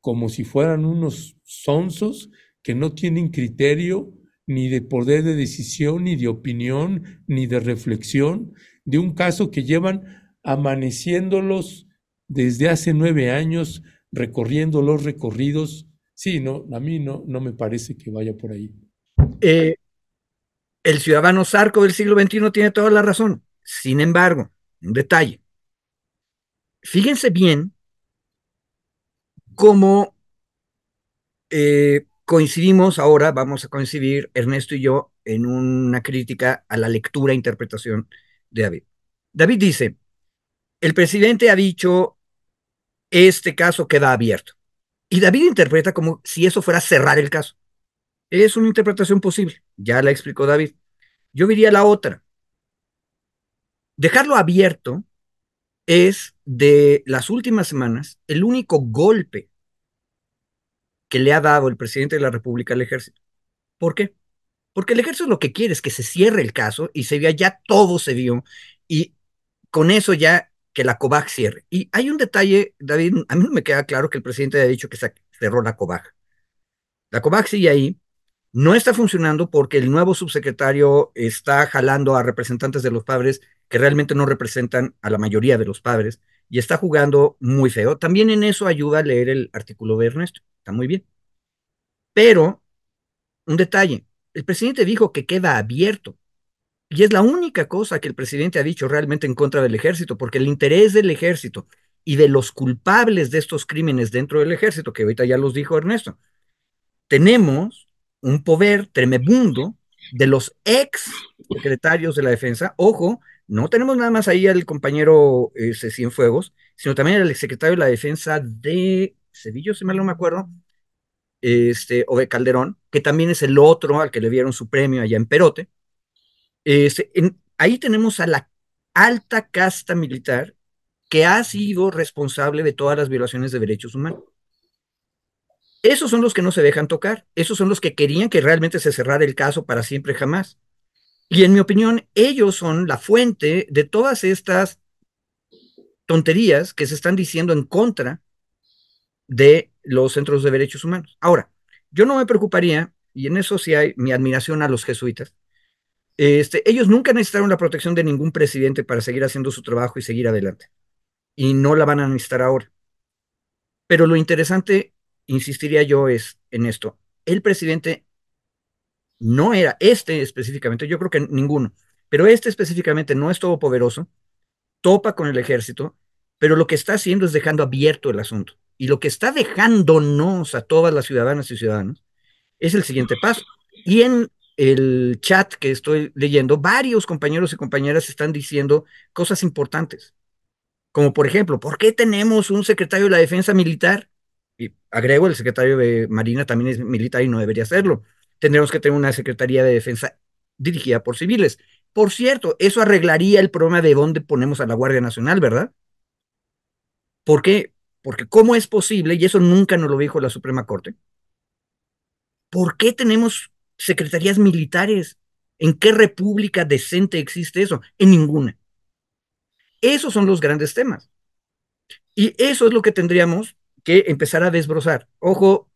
como si fueran unos sonsos que no tienen criterio ni de poder de decisión, ni de opinión, ni de reflexión, de un caso que llevan amaneciéndolos desde hace nueve años recorriendo los recorridos. Sí, no, a mí no, no me parece que vaya por ahí. Eh, el ciudadano zarco del siglo XXI tiene toda la razón. Sin embargo, un detalle. Fíjense bien cómo eh, coincidimos ahora, vamos a coincidir Ernesto y yo en una crítica a la lectura e interpretación de David. David dice, el presidente ha dicho este caso queda abierto. Y David interpreta como si eso fuera cerrar el caso. Es una interpretación posible, ya la explicó David. Yo diría la otra. Dejarlo abierto es de las últimas semanas el único golpe que le ha dado el presidente de la República al ejército. ¿Por qué? Porque el ejército lo que quiere es que se cierre el caso y se vea, ya todo se vio, y con eso ya que la COVAG cierre. Y hay un detalle, David, a mí no me queda claro que el presidente haya dicho que se cerró la COVAG. La COVAG sigue ahí, no está funcionando porque el nuevo subsecretario está jalando a representantes de los padres que realmente no representan a la mayoría de los padres y está jugando muy feo. También en eso ayuda a leer el artículo de Ernesto, está muy bien. Pero, un detalle, el presidente dijo que queda abierto. Y es la única cosa que el presidente ha dicho realmente en contra del ejército, porque el interés del ejército y de los culpables de estos crímenes dentro del ejército, que ahorita ya los dijo Ernesto, tenemos un poder tremebundo de los ex secretarios de la defensa. Ojo, no tenemos nada más ahí al compañero ese Cienfuegos, sino también al secretario de la defensa de Sevilla, si mal no me acuerdo, este, o de Calderón, que también es el otro al que le dieron su premio allá en Perote. Este, ahí tenemos a la alta casta militar que ha sido responsable de todas las violaciones de derechos humanos. Esos son los que no se dejan tocar, esos son los que querían que realmente se cerrara el caso para siempre jamás. Y en mi opinión, ellos son la fuente de todas estas tonterías que se están diciendo en contra de los centros de derechos humanos. Ahora, yo no me preocuparía, y en eso sí hay mi admiración a los jesuitas, este, ellos nunca necesitaron la protección de ningún presidente para seguir haciendo su trabajo y seguir adelante. Y no la van a necesitar ahora. Pero lo interesante, insistiría yo, es en esto. El presidente no era, este específicamente, yo creo que ninguno, pero este específicamente no es todopoderoso, topa con el ejército, pero lo que está haciendo es dejando abierto el asunto. Y lo que está dejándonos a todas las ciudadanas y ciudadanos es el siguiente paso. Y en el chat que estoy leyendo, varios compañeros y compañeras están diciendo cosas importantes. Como por ejemplo, ¿por qué tenemos un secretario de la Defensa Militar? Y agrego, el secretario de Marina también es militar y no debería serlo tendremos que tener una Secretaría de Defensa dirigida por civiles. Por cierto, eso arreglaría el problema de dónde ponemos a la Guardia Nacional, ¿verdad? ¿Por qué? Porque ¿cómo es posible, y eso nunca nos lo dijo la Suprema Corte, ¿por qué tenemos secretarías militares? ¿En qué república decente existe eso? En ninguna. Esos son los grandes temas. Y eso es lo que tendríamos que empezar a desbrozar. Ojo,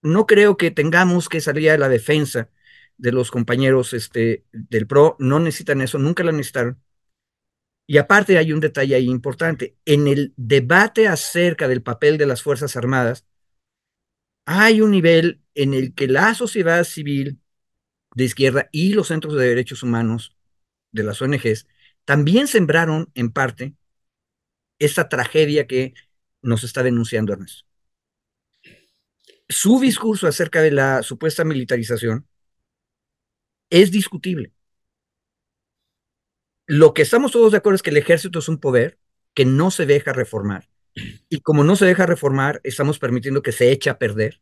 no creo que tengamos que salir a la defensa de los compañeros este, del PRO, no necesitan eso, nunca lo necesitaron. Y aparte hay un detalle ahí importante, en el debate acerca del papel de las Fuerzas Armadas, hay un nivel en el que la sociedad civil de izquierda y los centros de derechos humanos de las ONGs también sembraron en parte esta tragedia que nos está denunciando Ernesto. Su discurso acerca de la supuesta militarización es discutible. Lo que estamos todos de acuerdo es que el ejército es un poder que no se deja reformar. Y como no se deja reformar, estamos permitiendo que se eche a perder.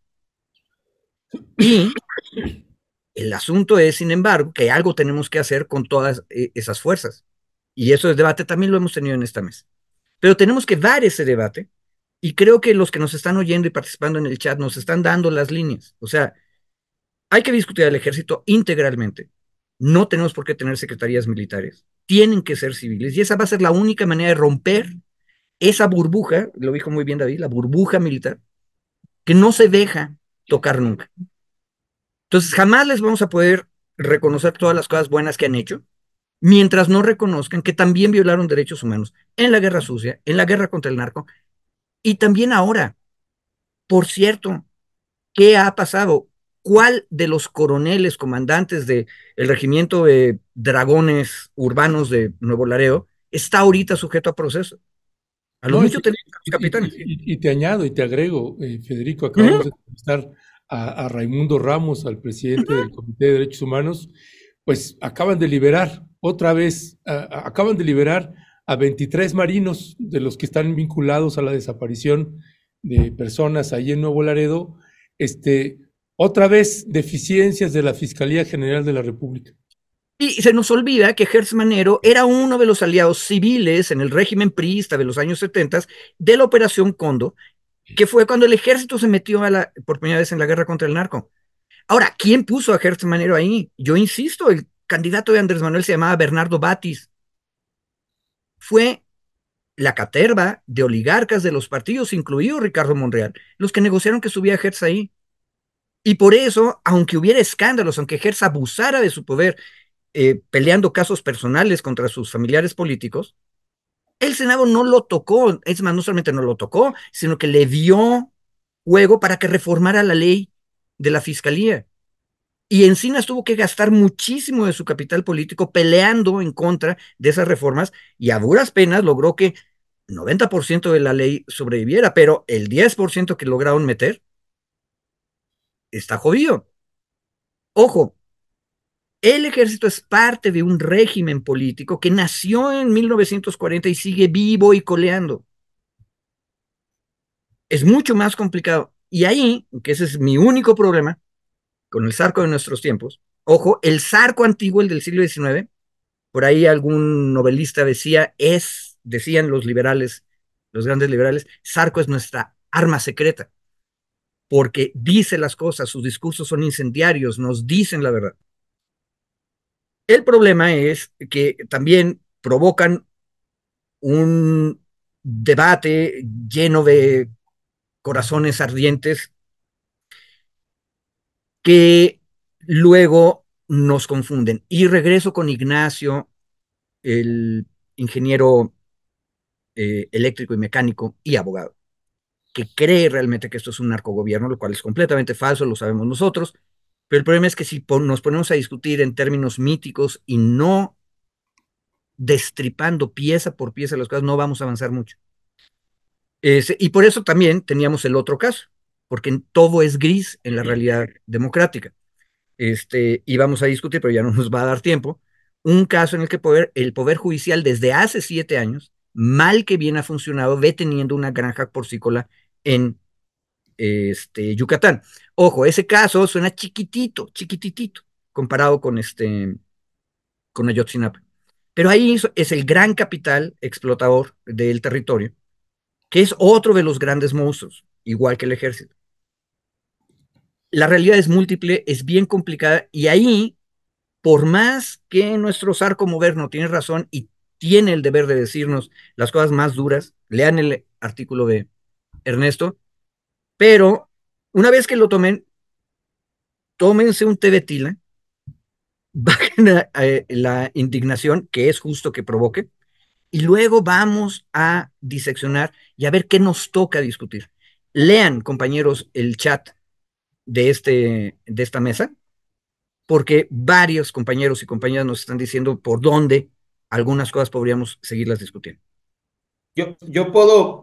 Y el asunto es, sin embargo, que algo tenemos que hacer con todas eh, esas fuerzas. Y eso es debate también lo hemos tenido en esta mesa. Pero tenemos que dar ese debate y creo que los que nos están oyendo y participando en el chat nos están dando las líneas. O sea, hay que discutir al ejército integralmente. No tenemos por qué tener secretarías militares. Tienen que ser civiles. Y esa va a ser la única manera de romper esa burbuja, lo dijo muy bien David, la burbuja militar, que no se deja tocar nunca. Entonces, jamás les vamos a poder reconocer todas las cosas buenas que han hecho, mientras no reconozcan que también violaron derechos humanos en la guerra sucia, en la guerra contra el narco, y también ahora, por cierto, ¿qué ha pasado? ¿Cuál de los coroneles comandantes del regimiento de dragones urbanos de Nuevo Laredo está ahorita sujeto a proceso? A lo mucho tenemos capitanes. Y, te añado y te agrego, eh, Federico, acabamos de entrevistar a, Raimundo Ramos, al presidente del Comité de Derechos Humanos, pues acaban de liberar otra vez, acaban de liberar a 23 marinos de los que están vinculados a la desaparición de personas ahí en Nuevo Laredo, este, otra vez deficiencias de la Fiscalía General de la República. Y se nos olvida que Hertz Manero era uno de los aliados civiles en el régimen priista de los años 70 de la Operación Condo, que fue cuando el ejército se metió a la, por primera vez en la guerra contra el narco. Ahora, ¿quién puso a Hertz Manero ahí? Yo insisto, el candidato de Andrés Manuel se llamaba Bernardo Batis. Fue la caterva de oligarcas de los partidos, incluido Ricardo Monreal, los que negociaron que subía Hertz ahí. Y por eso, aunque hubiera escándalos, aunque Hertz abusara de su poder eh, peleando casos personales contra sus familiares políticos, el Senado no lo tocó, es más, no solamente no lo tocó, sino que le dio juego para que reformara la ley de la fiscalía. Y Encinas tuvo que gastar muchísimo de su capital político peleando en contra de esas reformas y a duras penas logró que 90% de la ley sobreviviera, pero el 10% que lograron meter está jodido. Ojo, el ejército es parte de un régimen político que nació en 1940 y sigue vivo y coleando. Es mucho más complicado. Y ahí, que ese es mi único problema con el zarco de nuestros tiempos, ojo, el zarco antiguo, el del siglo XIX, por ahí algún novelista decía, es, decían los liberales, los grandes liberales, zarco es nuestra arma secreta, porque dice las cosas, sus discursos son incendiarios, nos dicen la verdad. El problema es que también provocan un debate lleno de corazones ardientes que luego nos confunden. Y regreso con Ignacio, el ingeniero eh, eléctrico y mecánico y abogado, que cree realmente que esto es un narcogobierno, lo cual es completamente falso, lo sabemos nosotros, pero el problema es que si nos ponemos a discutir en términos míticos y no destripando pieza por pieza las cosas, no vamos a avanzar mucho. y por eso también teníamos el otro caso, porque todo es gris en la realidad democrática. Este, y vamos a discutir, pero ya no nos va a dar tiempo, un caso en el que poder, el Poder Judicial desde hace siete años, mal que bien ha funcionado, deteniendo una granja porcícola en este, Yucatán. Ojo, ese caso suena chiquitito, chiquititito, comparado con este, con Ayotzinapa. Pero ahí es el gran capital explotador del territorio, que es otro de los grandes monstruos, igual que el ejército. La realidad es múltiple, es bien complicada, y ahí, por más que nuestro zarco moderno tiene razón y tiene el deber de decirnos las cosas más duras, lean el artículo de Ernesto, pero una vez que lo tomen, tómense un té de tila, bajen eh, la indignación, que es justo que provoque, y luego vamos a diseccionar y a ver qué nos toca discutir. Lean, compañeros, el chat de, este, de esta mesa, porque varios compañeros y compañeras nos están diciendo por dónde algunas cosas podríamos seguirlas discutiendo. Yo, yo puedo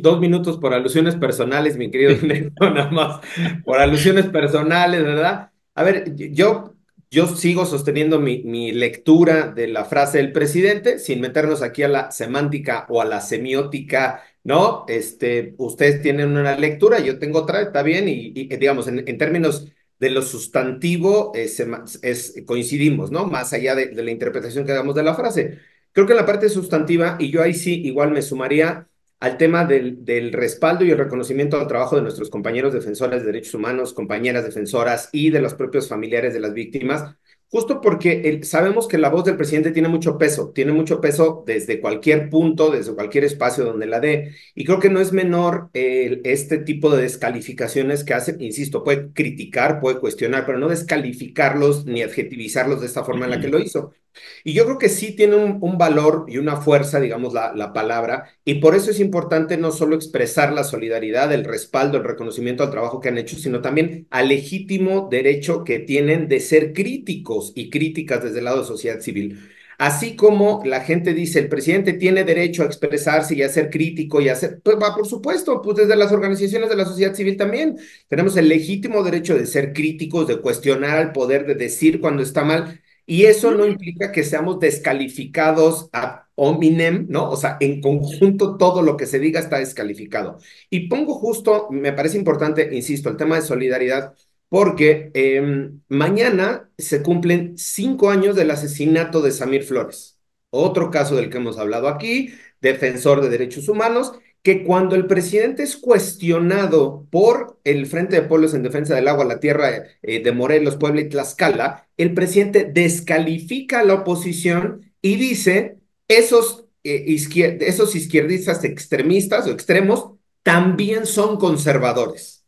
dos minutos por alusiones personales, mi querido Neto, nada más, por alusiones personales, ¿verdad? A ver, yo, yo sigo sosteniendo mi, mi lectura de la frase del presidente, sin meternos aquí a la semántica o a la semiótica, ¿no? Este, ustedes tienen una lectura, yo tengo otra, está bien, y, digamos, en, en, términos de lo sustantivo, es, coincidimos, ¿no? Más allá de, de la interpretación que hagamos de la frase. Creo que la parte sustantiva, y yo ahí sí igual me sumaría al tema del, del, respaldo y el reconocimiento al trabajo de nuestros compañeros defensores de derechos humanos, compañeras defensoras y de los propios familiares de las víctimas, justo porque sabemos que la voz del presidente tiene mucho peso, tiene mucho peso desde cualquier punto, desde cualquier espacio donde la dé, y creo que no es menor este tipo de descalificaciones que hace, insisto, puede criticar, puede cuestionar, pero no descalificarlos ni adjetivizarlos de esta forma en la que lo hizo. Y yo creo que sí tiene un, valor y una fuerza, digamos, la, la, palabra, y por eso es importante no solo expresar la solidaridad, el respaldo, el reconocimiento al trabajo que han hecho, sino también al legítimo derecho que tienen de ser críticos y críticas desde el lado de sociedad civil. Así como la gente dice, el presidente tiene derecho a expresarse y a ser crítico y a ser, pues va, por supuesto, pues desde las organizaciones de la sociedad civil también tenemos el legítimo derecho de ser críticos, de cuestionar al poder, de decir cuando está mal y eso no implica que seamos descalificados a hominem, ¿no? O sea, en conjunto todo lo que se diga está descalificado. Y pongo justo, me parece importante, insisto, el tema de solidaridad, porque em, mañana se cumplen cinco años del asesinato de Samir Flores, otro caso del que hemos hablado aquí, defensor de derechos humanos, que cuando el presidente es cuestionado por el Frente de Pueblos en Defensa del Agua, la tierra eh, de Morelos, Puebla y Tlaxcala, el presidente descalifica a la oposición y dice, esos, eh, esos izquierdistas extremistas o extremos también son conservadores.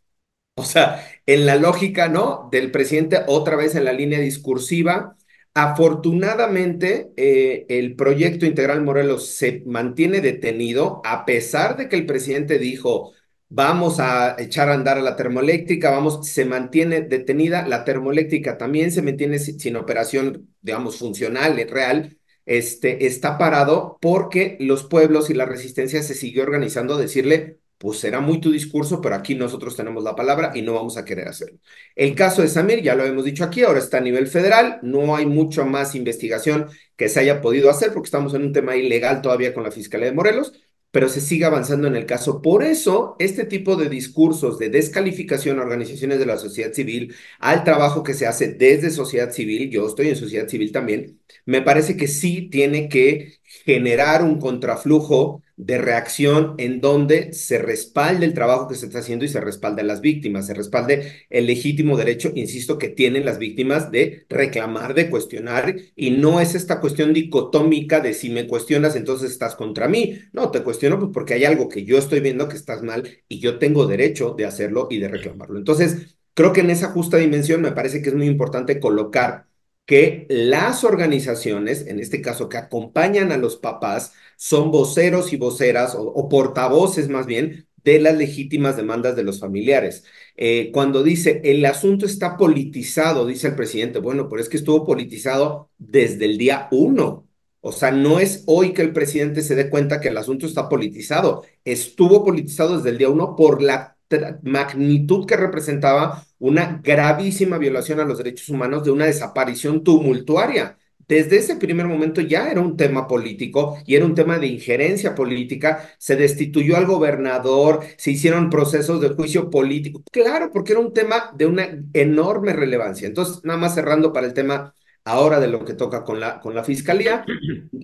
O sea, en la lógica, ¿no? Del presidente, otra vez en la línea discursiva. Afortunadamente, eh, el proyecto integral Morelos se mantiene detenido, a pesar de que el presidente dijo, vamos a echar a andar a la termoeléctrica, vamos, se mantiene detenida, la termoeléctrica también se mantiene sin, operación, digamos, funcional, real, este, está parado porque los pueblos y la resistencia se siguió organizando a decirle, pues será muy tu discurso, pero aquí nosotros tenemos la palabra y no vamos a querer hacerlo. El caso de Samir, ya lo hemos dicho aquí, ahora está a nivel federal, no hay mucho más investigación que se haya podido hacer porque estamos en un tema ilegal todavía con la Fiscalía de Morelos, pero se sigue avanzando en el caso. Por eso, este tipo de discursos de descalificación a organizaciones de la sociedad civil, al trabajo que se hace desde sociedad civil, yo estoy en sociedad civil también, me parece que sí tiene que generar un contraflujo de reacción en donde se respalde el trabajo que se está haciendo y se respalde a las víctimas, se respalde el legítimo derecho, insisto, que tienen las víctimas de reclamar, de cuestionar, y no es esta cuestión dicotómica de si me cuestionas, entonces estás contra mí. No, te cuestiono pues porque hay algo que yo estoy viendo que estás mal y yo tengo derecho de hacerlo y de reclamarlo. Entonces, creo que en esa justa dimensión me parece que es muy importante colocar que las organizaciones, en este caso que acompañan a los papás, son voceros y voceras o, portavoces más bien de las legítimas demandas de los familiares. Eh, cuando dice el asunto está politizado, dice el presidente, bueno, pero es que estuvo politizado desde el día uno. O sea, no es hoy que el presidente se dé cuenta que el asunto está politizado. Estuvo politizado desde el día uno por la magnitud que representaba una gravísima violación a los derechos humanos de una desaparición tumultuaria. Desde ese primer momento ya era un tema político y era un tema de injerencia política. Se destituyó al gobernador, se hicieron procesos de juicio político. Claro, porque era un tema de una enorme relevancia. Entonces, nada más cerrando para el tema ahora de lo que toca con la, con la fiscalía.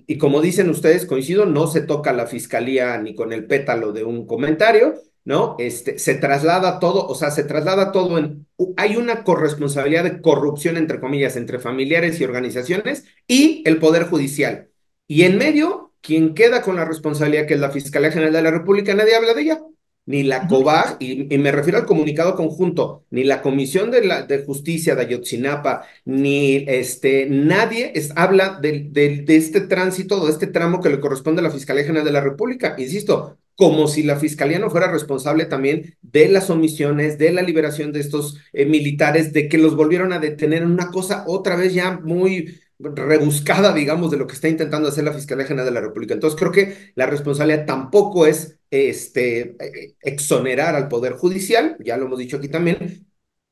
Y como dicen ustedes, coincido, no se toca la fiscalía ni con el pétalo de un comentario, ¿no? Este, se traslada todo, o sea, se traslada todo en, hay una corresponsabilidad de corrupción, entre comillas, entre familiares y organizaciones y el Poder Judicial. Y en medio, quien queda con la responsabilidad, que es la Fiscalía General de la República, nadie habla de ella. Ni la COBAG, y, me refiero al comunicado conjunto, ni la Comisión de, la, de Justicia de Ayotzinapa, ni este, nadie es, habla de, de, de este tránsito, de este tramo que le corresponde a la Fiscalía General de la República. Insisto, como si la fiscalía no fuera responsable también de las omisiones, de la liberación de estos eh, militares, de que los volvieron a detener en una cosa otra vez ya muy rebuscada, digamos, de lo que está intentando hacer la Fiscalía General de la República. Entonces creo que la responsabilidad tampoco es este, eh, exonerar al Poder Judicial, ya lo hemos dicho aquí también,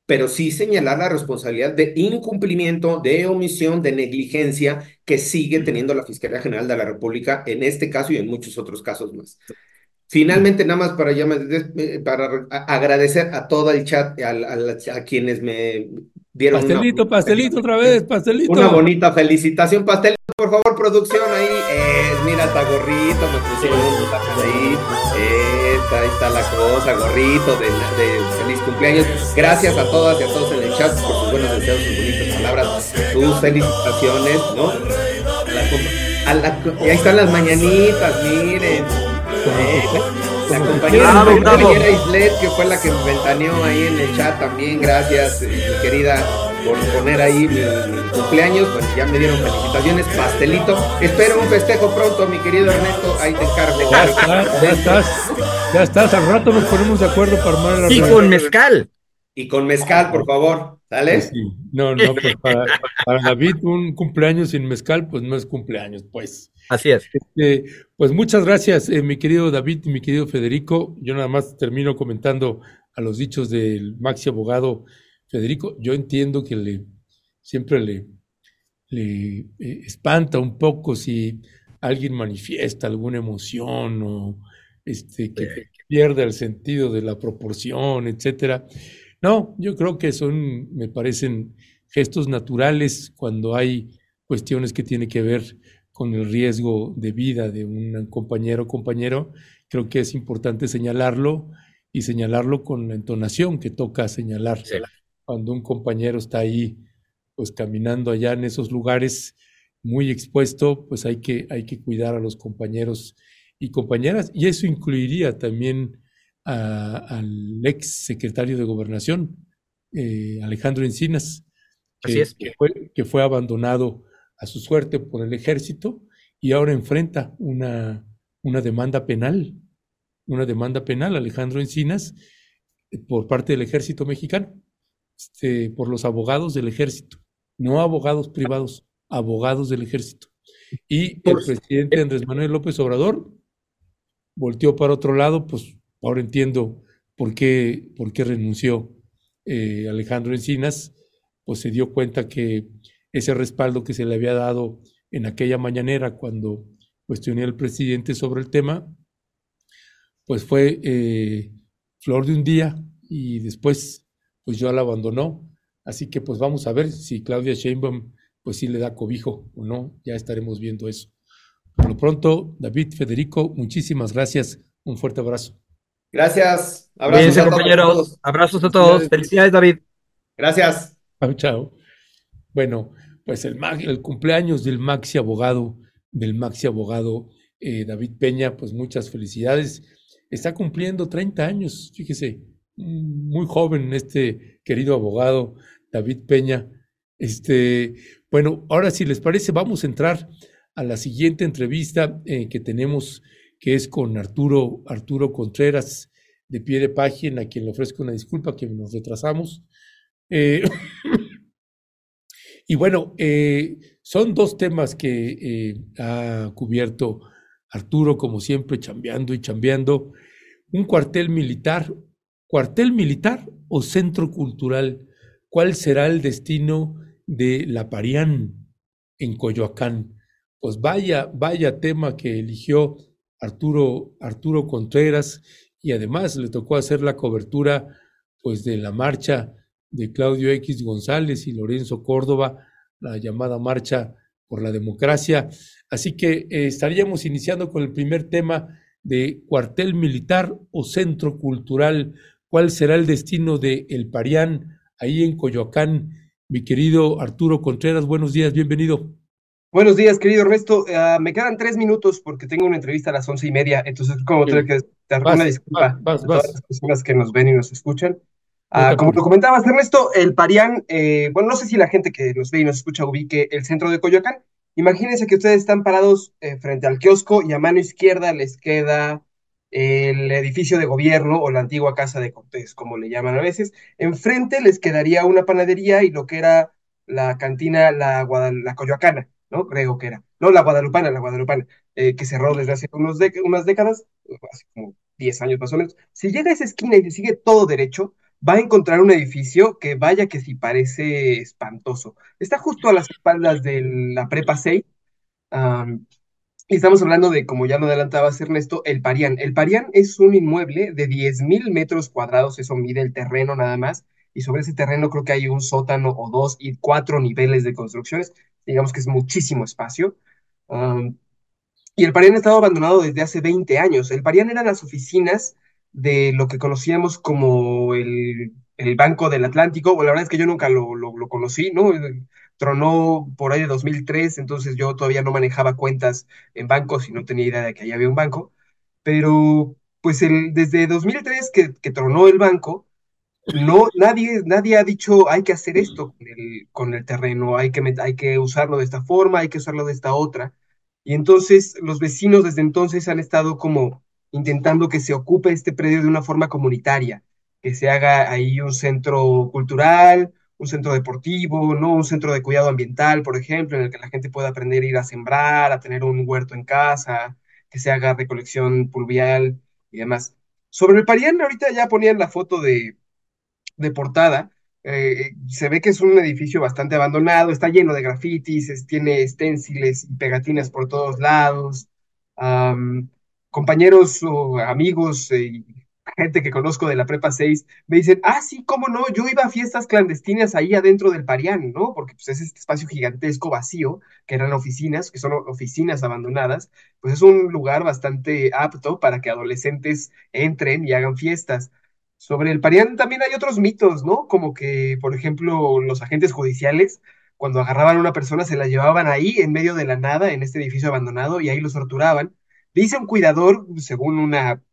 pero sí señalar la responsabilidad de incumplimiento, de omisión, de negligencia que sigue teniendo la Fiscalía General de la República en este caso y en muchos otros casos más. Finalmente, nada más para, para agradecer a todo el chat, a, a, quienes me dieron. Pastelito, pastelito otra vez, pastelito. Una bonita felicitación, pastelito, por favor, producción ahí. Eh, mira, está gorrito, me pusieron ahí. ahí está la cosa, gorrito de, de, feliz cumpleaños. Gracias a todas y a todos en el chat por sus buenos deseos, sus bonitas palabras, sus felicitaciones, ¿no? A la, y ahí están las mañanitas, miren la, compañera Islet, que fue la que me ventaneó ahí en el chat también, gracias, eh, mi querida, por poner ahí mi, cumpleaños, pues ya me dieron felicitaciones, pastelito. Espero un festejo pronto, mi querido Ernesto, ahí te encargo. Ya, ya estás, ya estás, al rato nos ponemos de acuerdo para armar la Y con mezcal. Y con mezcal, por favor, ¿sale? Pues no, no, pues para, para David un cumpleaños sin mezcal, pues no es cumpleaños, pues. Así es. Este, pues muchas gracias, eh, mi querido David y mi querido Federico. Yo nada más termino comentando a los dichos del maxi abogado Federico. Yo entiendo que le siempre le, le eh, espanta un poco si alguien manifiesta alguna emoción o este, que, pierde el sentido de la proporción, etcétera. No, yo creo que son, me parecen gestos naturales cuando hay cuestiones que tienen que ver con el riesgo de vida de un compañero o compañero. Creo que es importante señalarlo y señalarlo con la entonación que toca señalar. Cuando un compañero está ahí, pues caminando allá en esos lugares muy expuesto, pues hay que, hay que cuidar a los compañeros y compañeras. Y eso incluiría también al ex secretario de Gobernación, eh, Alejandro Encinas, que, fue, que fue abandonado a su suerte por el ejército y ahora enfrenta una, una demanda penal, una demanda penal, Alejandro Encinas, por parte del ejército mexicano, este, por los abogados del ejército, no abogados privados, abogados del ejército. Y el presidente Andrés Manuel López Obrador volteó para otro lado, pues ahora entiendo por qué, por qué renunció eh, Alejandro Encinas, pues se dio cuenta que ese respaldo que se le había dado en aquella mañanera cuando cuestioné al presidente sobre el tema, pues fue eh, flor de un día y después pues yo la abandonó. Así que pues vamos a ver si Claudia Sheinbaum pues sí le da cobijo o no, ya estaremos viendo eso. Por lo pronto, David, Federico, muchísimas gracias. Un fuerte abrazo. Gracias. Abrazos a compañeros. Abrazos a todos. Felicidades, David. Gracias. Chao. Bueno, pues el, el cumpleaños del maxi abogado, del maxi abogado eh, David Peña, pues muchas felicidades. Está cumpliendo 30 años, fíjese, muy joven este querido abogado David Peña. Este, bueno, ahora si les parece, vamos a entrar a la siguiente entrevista eh, que tenemos, que es con Arturo, Arturo Contreras, de pie de página, a quien le ofrezco una disculpa que nos retrasamos. Eh, y bueno, eh, son dos temas que ha cubierto Arturo, como siempre, chambeando y chambeando. Un cuartel militar, cuartel militar o centro cultural. ¿Cuál será el destino de la Parián en Coyoacán. Pues vaya, vaya tema que eligió Arturo, Arturo Contreras y además le tocó hacer la cobertura pues de la marcha de Claudio X González y Lorenzo Córdoba, la llamada marcha por la democracia. Así que eh, estaríamos iniciando con el primer tema de cuartel militar o centro cultural. ¿Cuál será el destino de El Parián ahí en Coyoacán? Mi querido Arturo Contreras, buenos días, bienvenido. Buenos días, querido Ernesto. Ah, me quedan tres minutos porque tengo una entrevista a las once y media, entonces como tener que dar una disculpa a todas las personas que nos ven y nos escuchan. Ah, como lo comentabas, Ernesto, el Parián, eh, bueno, no sé si la gente que nos ve y nos escucha ubique el centro de Coyoacán. Imagínense que ustedes están parados eh, frente al kiosco y a mano izquierda les queda el edificio de gobierno o la antigua casa de Cortés, como le llaman a veces. Enfrente les quedaría una panadería y lo que era la cantina, la, la Coyoacana, ¿no? Creo que era. No, la Guadalupana, la Guadalupana, eh, que cerró desde hace unos unas décadas, hace como 10 años más o menos. Si llega a esa esquina y sigue todo derecho, va a encontrar un edificio que vaya que si parece espantoso. Está justo a las espaldas de la Prepa 6. Y estamos hablando de, como ya lo adelantabas Ernesto, el Parián. El Parián es un inmueble de 10.000 metros cuadrados, eso mide el terreno nada más, y sobre ese terreno creo que hay un sótano o dos y cuatro niveles de construcciones, digamos que es muchísimo espacio. y el Parián ha estado abandonado desde hace 20 años. El Parián eran las oficinas de lo que conocíamos como el, Banco del Atlántico, o la verdad es que yo nunca lo, lo, lo conocí, ¿no? tronó por ahí de 2003, entonces yo todavía no manejaba cuentas en bancos y no tenía idea de que ahí había un banco, pero pues el, desde 2003 que, que tronó el banco, no, nadie, nadie ha dicho hay que hacer esto con el, con el terreno, hay que, hay que usarlo de esta forma, hay que usarlo de esta otra. Y entonces los vecinos desde entonces han estado como intentando que se ocupe este predio de una forma comunitaria, que se haga ahí un centro cultural, un centro deportivo, ¿no? Un centro de cuidado ambiental, por ejemplo, en el que la gente pueda aprender a ir a sembrar, a tener un huerto en casa, que se haga recolección pluvial y demás. Sobre el Parián, ahorita ya ponían la foto de, de portada. Eh, se ve que es un edificio bastante abandonado, está lleno de grafitis, tiene esténciles y pegatinas por todos lados. compañeros o amigos y gente que conozco de la Prepa 6 me dicen, ah, sí, cómo no, yo iba a fiestas clandestinas ahí adentro del Parián, ¿no? Porque pues, es este espacio gigantesco vacío, que eran oficinas, que son oficinas abandonadas, pues es un lugar bastante apto para que adolescentes entren y hagan fiestas. Sobre el Parián también hay otros mitos, ¿no? Como que, por ejemplo, los agentes judiciales, cuando agarraban a una persona, se la llevaban ahí, en medio de la nada, en este edificio abandonado, y ahí los torturaban. Dice un cuidador, según una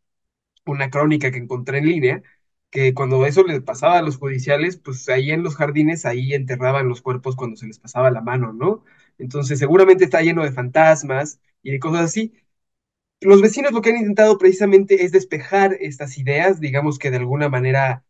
una crónica que encontré en línea, que cuando eso les pasaba a los judiciales, pues ahí en los jardines, ahí enterraban los cuerpos cuando se les pasaba la mano, ¿no? Entonces seguramente está lleno de fantasmas y de cosas así. Los vecinos lo que han intentado precisamente es despejar estas ideas, digamos que de alguna manera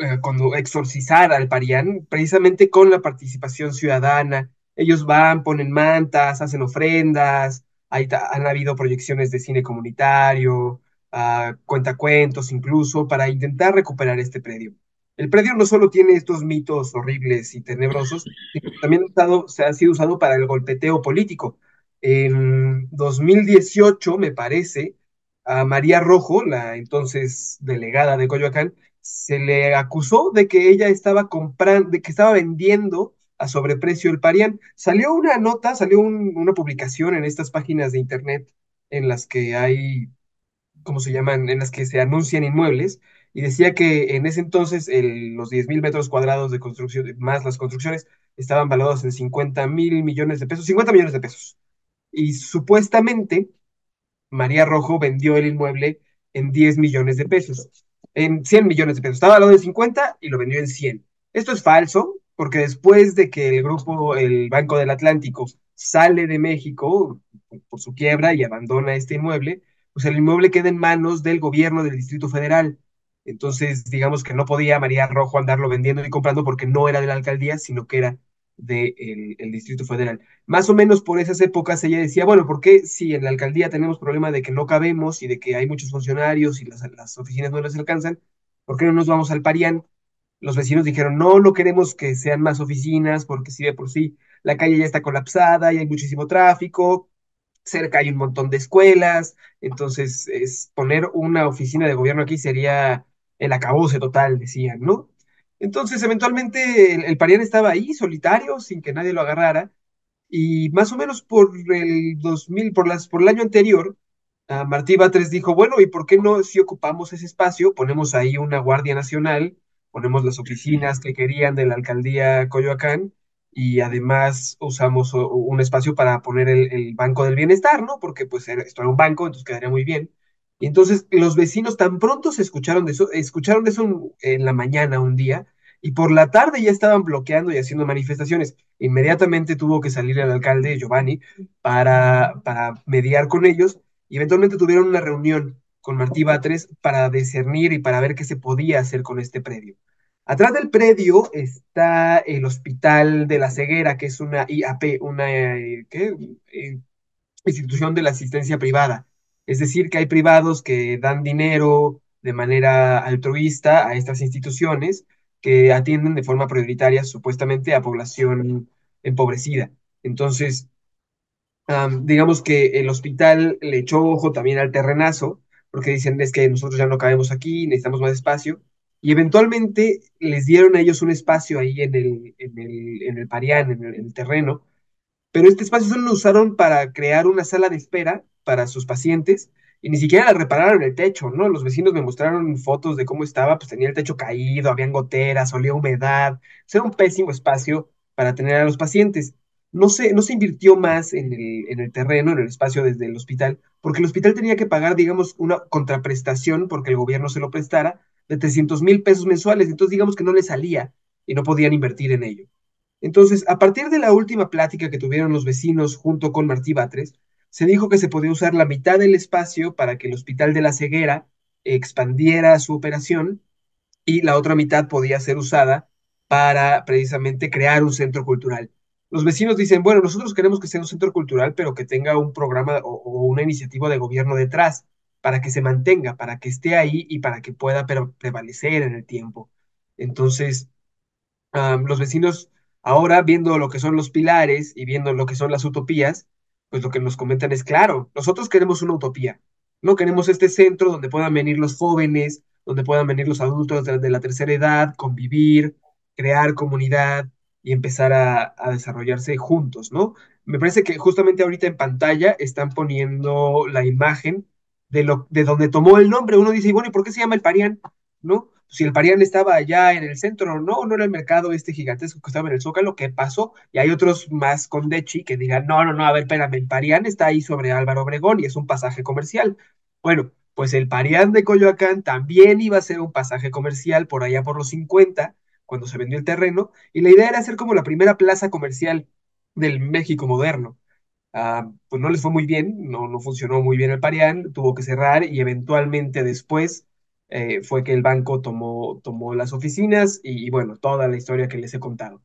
eh, cuando exorcizar al Parián, precisamente con la participación ciudadana. Ellos van, ponen mantas, hacen ofrendas, han habido proyecciones de cine comunitario, uh, cuentacuentos incluso, para intentar recuperar este predio. El predio no solo tiene estos mitos horribles y tenebrosos, sino también se ha sido usado para el golpeteo político. En 2018, me parece, a María Rojo, la entonces delegada de Coyoacán, se le acusó de que ella estaba comprando, de que estaba vendiendo a sobreprecio el Parián. Salió una nota, salió una publicación en estas páginas de internet en las que hay, ¿cómo se llaman? En las que se anuncian inmuebles y decía que en ese entonces los 10 mil metros cuadrados de construcción, más las construcciones, estaban valorados en 50 mil millones de pesos, 50 millones de pesos. Y supuestamente María Rojo vendió el inmueble en 10 millones de pesos, en 100 millones de pesos. Estaba valorado en 50 y lo vendió en 100. Esto es falso, porque después de que el grupo, el Banco del Atlántico, sale de México por su quiebra y abandona este inmueble, pues el inmueble queda en manos del gobierno del Distrito Federal. Entonces, digamos que no podía María Rojo andarlo vendiendo y comprando porque no era de la alcaldía, sino que era del el Distrito Federal. Más o menos por esas épocas ella decía, bueno, ¿por qué si en la alcaldía tenemos problema de que no cabemos y de que hay muchos funcionarios y las, las oficinas no les alcanzan, ¿por qué no nos vamos al Parián? los vecinos dijeron, no, no queremos que sean más oficinas porque si de por sí la calle ya está colapsada y hay muchísimo tráfico, cerca hay un montón de escuelas, entonces es, poner una oficina de gobierno aquí sería el acabose total, decían, ¿no? Entonces, eventualmente el, el Parián estaba ahí, solitario, sin que nadie lo agarrara, y más o menos por el 2000, por, las, por el año anterior, Martí Batres dijo, bueno, ¿y por qué no si ocupamos ese espacio, ponemos ahí una Guardia Nacional, ponemos las oficinas que querían de la alcaldía Coyoacán y además usamos un espacio para poner el, Banco del Bienestar, ¿no? Porque pues esto era un banco, entonces quedaría muy bien. Y entonces los vecinos tan pronto se escucharon de eso, escucharon de eso en la mañana un día y por la tarde ya estaban bloqueando y haciendo manifestaciones. Inmediatamente tuvo que salir el alcalde Giovanni para, para mediar con ellos y eventualmente tuvieron una reunión con Martí Batres para discernir y para ver qué se podía hacer con este predio. Atrás del predio está el Hospital de la Ceguera, que es una IAP, una eh, eh, institución de la asistencia privada. Es decir, que hay privados que dan dinero de manera altruista a estas instituciones que atienden de forma prioritaria supuestamente a población empobrecida. Entonces, digamos que el hospital le echó ojo también al terrenazo porque dicen es que nosotros ya no cabemos aquí, necesitamos más espacio, y eventualmente les dieron a ellos un espacio ahí en el, en el, en el Parián, en el, terreno, pero este espacio solo lo usaron para crear una sala de espera para sus pacientes, y ni siquiera repararon el techo, ¿no? Los vecinos me mostraron fotos de cómo estaba, pues tenía el techo caído, habían goteras, olía humedad, era un pésimo espacio para tener a los pacientes no se, no se invirtió más en el, en el terreno, en el espacio desde el hospital, porque el hospital tenía que pagar, digamos, una contraprestación porque el gobierno se lo prestara de 300 mil pesos mensuales. Entonces, digamos que no le salía y no podían invertir en ello. Entonces, a partir de la última plática que tuvieron los vecinos junto con Martí Batres, se dijo que se podía usar la mitad del espacio para que el Hospital de la Ceguera expandiera su operación y la otra mitad podía ser usada para precisamente crear un centro cultural los vecinos dicen, bueno, nosotros queremos que sea un centro cultural, pero que tenga un programa o, una iniciativa de gobierno detrás, para que se mantenga, para que esté ahí y para que pueda prevalecer en el tiempo. Entonces, los vecinos ahora, viendo lo que son los pilares y viendo lo que son las utopías, pues lo que nos comentan es, claro, nosotros queremos una utopía, No queremos este centro donde puedan venir los jóvenes, donde puedan venir los adultos de, la tercera edad, convivir, crear comunidad y empezar a, a desarrollarse juntos, ¿no? Me parece que justamente ahorita en pantalla están poniendo la imagen de, lo, de donde tomó el nombre. Uno dice, bueno, ¿y por qué se llama el Parián? ¿No? Si el Parián estaba allá en el centro, no, no era el mercado este gigantesco que estaba en el Zócalo, ¿qué pasó? Y hay otros más con Dechi que digan, no, no, no, a ver, espérame, el Parián está ahí sobre Álvaro Obregón y es un pasaje comercial. Bueno, pues el Parián de Coyoacán también iba a ser un pasaje comercial por allá por los 50, cuando se vendió el terreno, y la idea era hacer como la primera plaza comercial del México moderno. Ah, pues no les fue muy bien, no, no funcionó muy bien el Parián, tuvo que cerrar y eventualmente después eh, fue que el banco tomó, tomó las oficinas y, bueno, toda la historia que les he contado.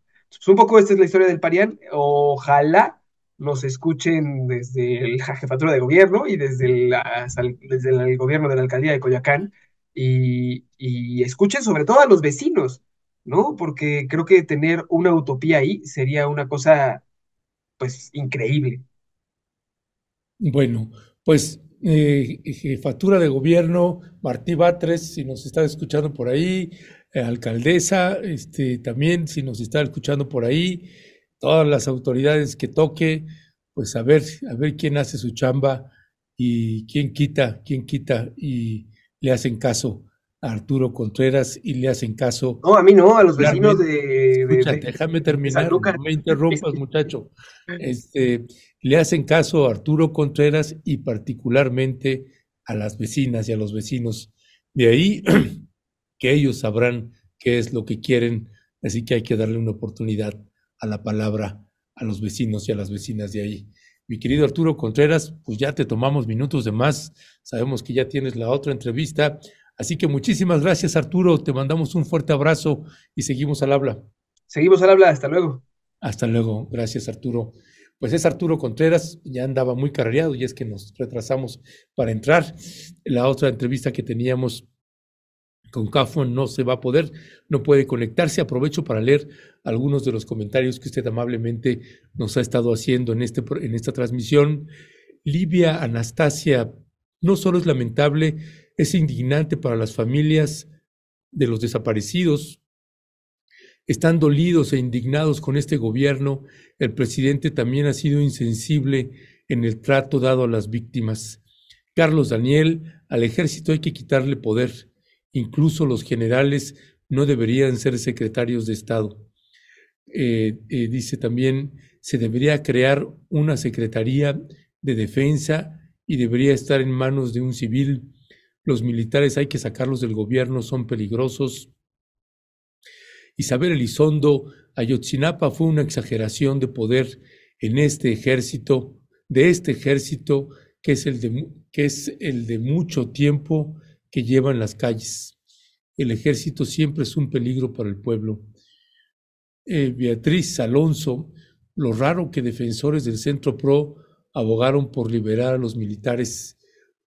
Un poco esta es la historia del Parián. Ojalá nos escuchen desde la jefatura de gobierno y desde, desde el gobierno de la alcaldía de Coyacán y, y escuchen sobre todo a los vecinos, ¿no? Porque creo que tener una utopía ahí sería una cosa, pues, increíble. Bueno, pues eh, jefatura de gobierno, Martí Batres, si nos está escuchando por ahí, eh, alcaldesa, este, también si nos está escuchando por ahí, todas las autoridades que toque, pues a ver, a ver quién hace su chamba y quién quita, quién quita y le hacen caso a Arturo Contreras y le hacen caso. No, a mí no, a los vecinos de. déjame terminar, no me interrumpas, muchacho. Este, le hacen caso a Arturo Contreras y particularmente a las vecinas y a los vecinos. De ahí que ellos sabrán qué es lo que quieren, así que hay que darle una oportunidad a la palabra a los vecinos y a las vecinas de ahí. Mi querido Arturo Contreras, pues ya te tomamos minutos de más, sabemos que ya tienes la otra entrevista. Así que muchísimas gracias, Arturo. Te mandamos un fuerte abrazo y seguimos al habla. Seguimos al habla. Hasta luego. Hasta luego. Gracias, Arturo. Pues es Arturo Contreras, ya andaba muy carreado y es que nos retrasamos para entrar. La otra entrevista que teníamos con Cafo no se va a poder, no puede conectarse. Aprovecho para leer algunos de los comentarios que usted amablemente nos ha estado haciendo en, este, en esta transmisión. Livia Anastasia, no solo es lamentable es indignante para las familias de los desaparecidos. Están dolidos e indignados con este gobierno. El presidente también ha sido insensible en el trato dado a las víctimas. Carlos Daniel, al ejército hay que quitarle poder. Incluso los generales no deberían ser secretarios de Estado. Eh, eh, dice también, se debería crear una secretaría de defensa y debería estar en manos de un civil los militares hay que sacarlos del gobierno, son peligrosos. Isabel Elizondo, Ayotzinapa fue una exageración de poder en este ejército, de este ejército que es el de, mucho tiempo que lleva en las calles. El ejército siempre es un peligro para el pueblo. Eh, Beatriz Alonso, lo raro que defensores del Centro PRO abogaron por liberar a los militares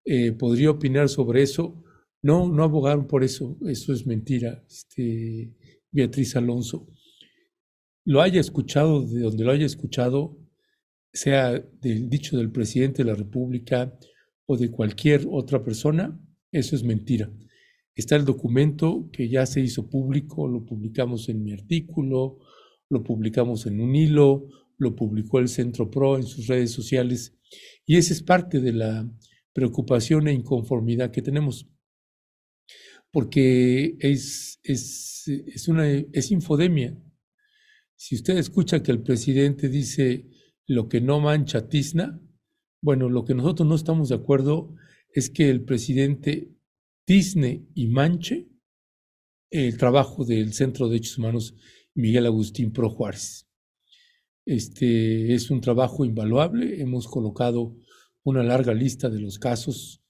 eh, podría opinar sobre eso. No, no abogaron por eso, eso es mentira, este, Beatriz Alonso. Lo haya escuchado, de donde lo haya escuchado, sea del dicho del presidente de la República o de cualquier otra persona, eso es mentira. Está el documento que ya se hizo público, lo publicamos en mi artículo, lo publicamos en un hilo, lo publicó el Centro PRO en sus redes sociales, y esa es parte de la preocupación e inconformidad que tenemos. Porque es, es, es, una, es infodemia. Si usted escucha que el presidente dice lo que no mancha tizna, bueno, lo que nosotros no estamos de acuerdo es que el presidente tizne y manche el trabajo del Centro de Derechos Humanos Miguel Agustín Pro Juárez. Este es un trabajo invaluable. Hemos colocado una larga lista de los casos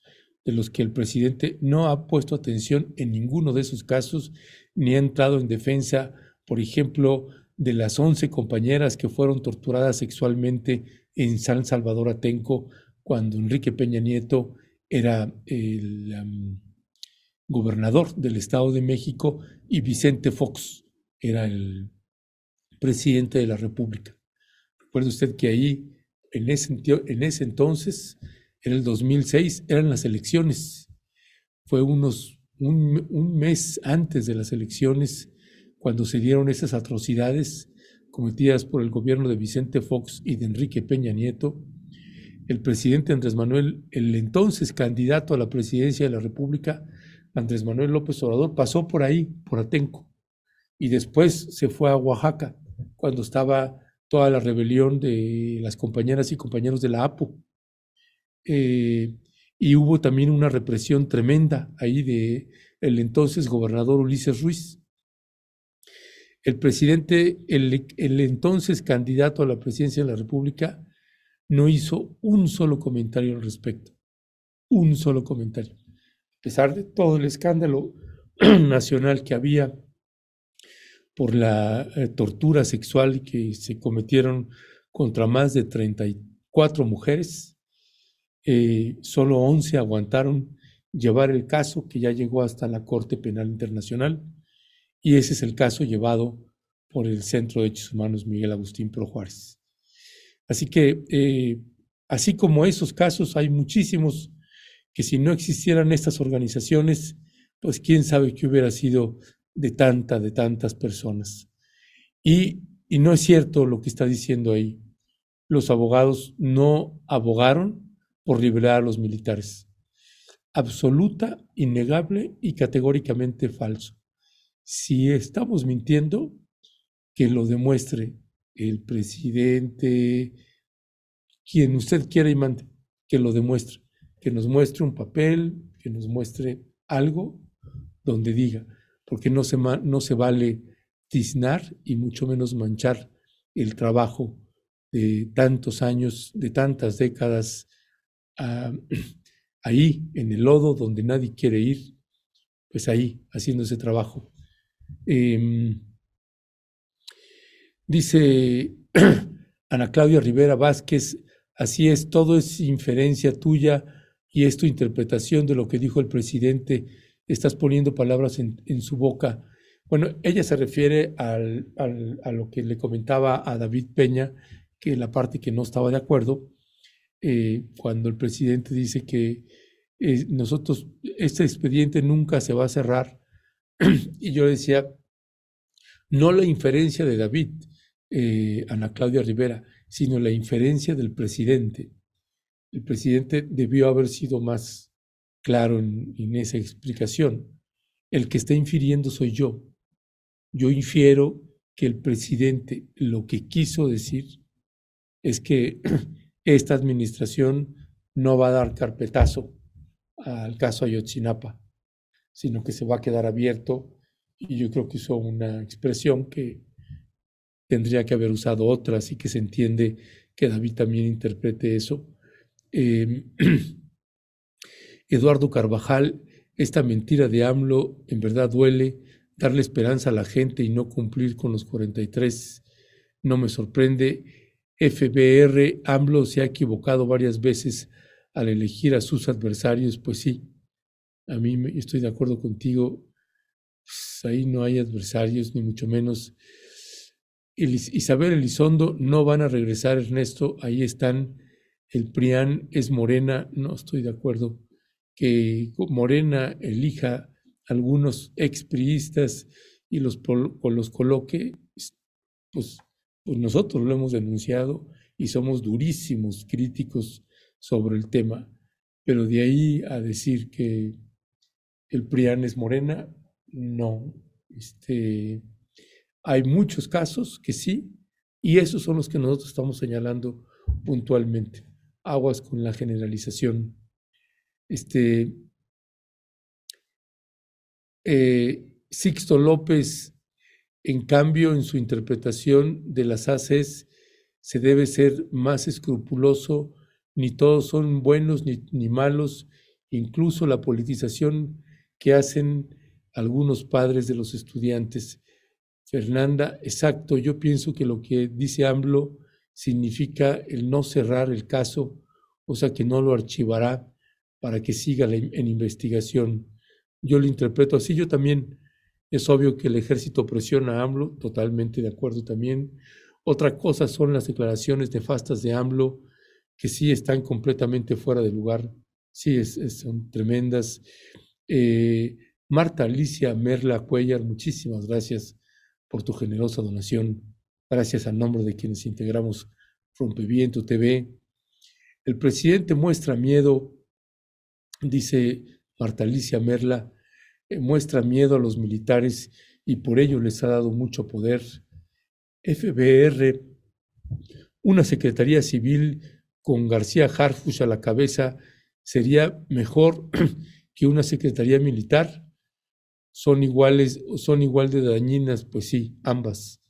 de los que el presidente no ha puesto atención en ninguno de esos casos, ni ha entrado en defensa, por ejemplo, de las 11 compañeras que fueron torturadas sexualmente en San Salvador Atenco cuando Enrique Peña Nieto era el gobernador del Estado de México y Vicente Fox era el presidente de la República. Recuerde usted que ahí en ese, en ese entonces Era el 2006, eran las elecciones. Fue unos, un, un mes antes de las elecciones cuando se dieron esas atrocidades cometidas por el gobierno de Vicente Fox y de Enrique Peña Nieto, el presidente Andrés Manuel, el entonces candidato a la presidencia de la República, Andrés Manuel López Obrador, pasó por ahí, por Atenco, y después se fue a Oaxaca, cuando estaba toda la rebelión de las compañeras y compañeros de la APO. Eh, y hubo también una represión tremenda ahí de el entonces gobernador Ulises Ruiz. El presidente, el, el entonces candidato a la presidencia de la República, no hizo un solo comentario al respecto. Un solo comentario. A pesar de todo el escándalo nacional que había por la eh, tortura sexual que se cometieron contra más de 34 mujeres, eh, solo 11 aguantaron llevar el caso que ya llegó hasta la Corte Penal Internacional y ese es el caso llevado por el Centro de Derechos Humanos Miguel Agustín Pro Juárez. Así que, eh, así como esos casos, hay muchísimos que si no existieran estas organizaciones, pues quién sabe qué hubiera sido de tanta, de tantas personas. Y, y no es cierto lo que está diciendo ahí. Los abogados no abogaron por liberar a los militares. Absoluta, innegable y categóricamente falso. Si estamos mintiendo, que lo demuestre el presidente, quien usted quiera y mande, que lo demuestre, que nos muestre un papel, que nos muestre algo donde diga, porque no se, no se vale tiznar y mucho menos manchar el trabajo de tantos años, de tantas décadas ah, ahí en el lodo donde nadie quiere ir, pues ahí haciendo ese trabajo. Em, dice Ana Claudia Rivera Vázquez, así es, todo es inferencia tuya y es tu interpretación de lo que dijo el presidente estás poniendo palabras en, su boca. Bueno, ella se refiere a lo que le comentaba a David Peña, que la parte que no estaba de acuerdo, eh, cuando el presidente dice que eh, nosotros, este expediente nunca se va a cerrar. y yo decía, no la inferencia de David, eh, Ana Claudia Rivera, sino la inferencia del presidente. El presidente debió haber sido más claro en, esa explicación. El que está infiriendo soy yo. Yo infiero que el presidente lo que quiso decir es que esta administración no va a dar carpetazo al caso Ayotzinapa, sino que se va a quedar abierto y yo creo que usó una expresión que tendría que haber usado otras y que se entiende que David también interprete eso. Em, Eduardo Carvajal, esta mentira de AMLO en verdad duele, darle esperanza a la gente y no cumplir con los 43 no me sorprende. FBR, AMLO se ha equivocado varias veces al elegir a sus adversarios, pues sí, a mí estoy de acuerdo contigo, pues ahí no hay adversarios, ni mucho menos. Isabel Elizondo, no van a regresar, Ernesto, ahí están. El PRIAN es morena, no estoy de acuerdo que Morena elija algunos expriistas y los, los coloque, pues, pues nosotros lo hemos denunciado y somos durísimos críticos sobre el tema, pero de ahí a decir que el PRIAN es morena, no. Este, hay muchos casos que sí, y esos son los que nosotros estamos señalando puntualmente. Aguas con la generalización este, eh, Sixto López, en cambio, en su interpretación de las ACES, se debe ser más escrupuloso, ni todos son buenos ni, ni malos, incluso la politización que hacen algunos padres de los estudiantes. Fernanda, exacto, yo pienso que lo que dice AMLO significa el no cerrar el caso, o sea que no lo archivará para que siga en investigación. Yo lo interpreto así. Yo también, es obvio que el ejército presiona a AMLO, totalmente de acuerdo también. Otra cosa son las declaraciones nefastas de AMLO que sí están completamente fuera de lugar. Sí, es, son tremendas. Eh, Marta Alicia Merla Cuellar, muchísimas gracias por tu generosa donación. Gracias a nombre de quienes integramos Rompeviento TV. El presidente muestra miedo, dice Marta Alicia Merla, eh, muestra miedo a los militares y por ello les ha dado mucho poder. FBR, una Secretaría Civil con García Harfush a la cabeza, sería mejor que una Secretaría Militar. Son iguales, son igual de dañinas, pues sí, ambas.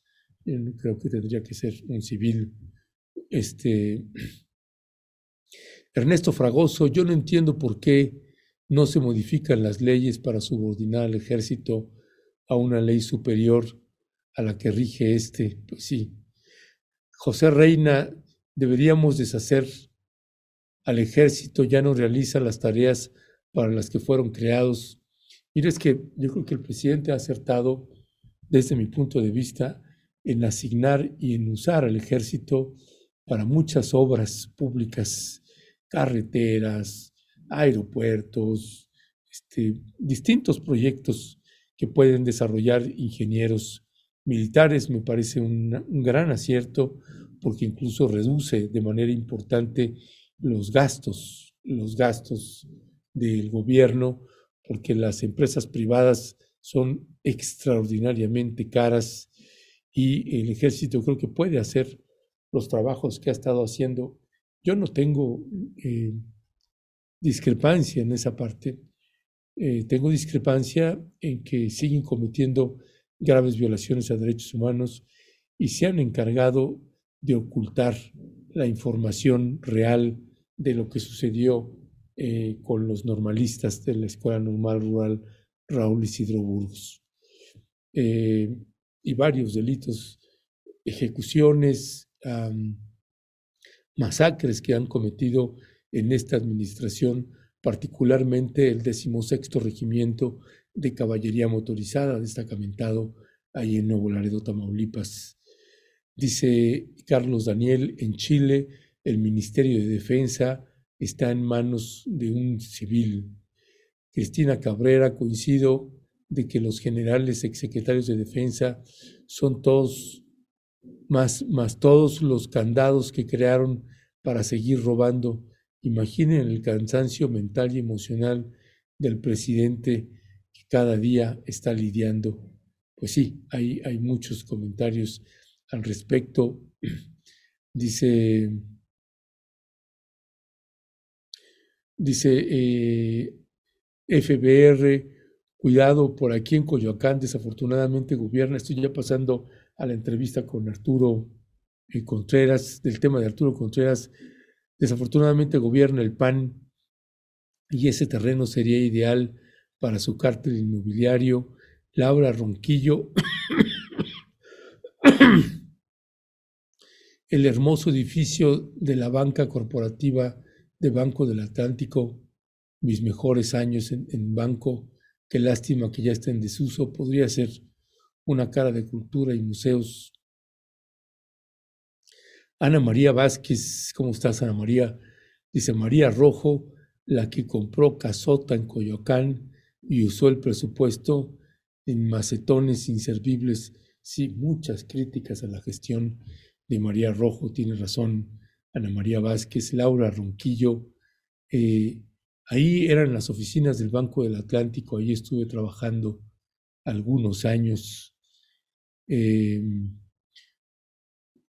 Creo que tendría que ser un civil. Este Ernesto Fragoso, yo no entiendo por qué no se modifican las leyes para subordinar al ejército a una ley superior a la que rige este. Pues sí. José Reina, deberíamos deshacer al ejército, ya no realiza las tareas para las que fueron creados. Mira, es que yo creo que el presidente ha acertado, desde mi punto de vista, en asignar y en usar al ejército para muchas obras públicas, carreteras, aeropuertos, este, distintos proyectos que pueden desarrollar ingenieros militares. Me parece un, un gran acierto porque incluso reduce de manera importante los gastos, los gastos del gobierno, porque las empresas privadas son extraordinariamente caras y el ejército creo que puede hacer los trabajos que ha estado haciendo. Yo no tengo eh, discrepancia en esa parte. Eh, tengo discrepancia en que siguen cometiendo graves violaciones a derechos humanos y se han encargado de ocultar la información real de lo que sucedió eh, con los normalistas de la Escuela Normal Rural Raúl Isidro Burgos. Y varios delitos, ejecuciones, masacres que han cometido en esta administración, particularmente el decimosexto regimiento de caballería motorizada destacamentado ahí en Nuevo Laredo, Tamaulipas. Dice Carlos Daniel, en Chile el Ministerio de Defensa está en manos de un civil. Cristina Cabrera, coincido de que los generales exsecretarios de defensa son todos, más, más todos los candados que crearon para seguir robando Imaginen el cansancio mental y emocional del presidente que cada día está lidiando. Pues sí, hay, hay muchos comentarios al respecto. Dice, dice eh, FBR, cuidado por aquí en Coyoacán, desafortunadamente gobierna. Estoy ya pasando a la entrevista con Arturo eh, Contreras, del tema de Arturo Contreras Desafortunadamente gobierna el PAN y ese terreno sería ideal para su cártel inmobiliario. Laura Ronquillo, el hermoso edificio de la banca corporativa de Banco del Atlántico, mis mejores años en, en banco, qué lástima que ya está en desuso, podría ser una cara de cultura y museos Ana María Vázquez, ¿cómo estás, Ana María? Dice María Rojo, la que compró casota en Coyoacán y usó el presupuesto en macetones inservibles. Sí, muchas críticas a la gestión de María Rojo, tiene razón Ana María Vázquez, Laura Ronquillo. Eh, ahí eran las oficinas del Banco del Atlántico, ahí estuve trabajando algunos años. Eh,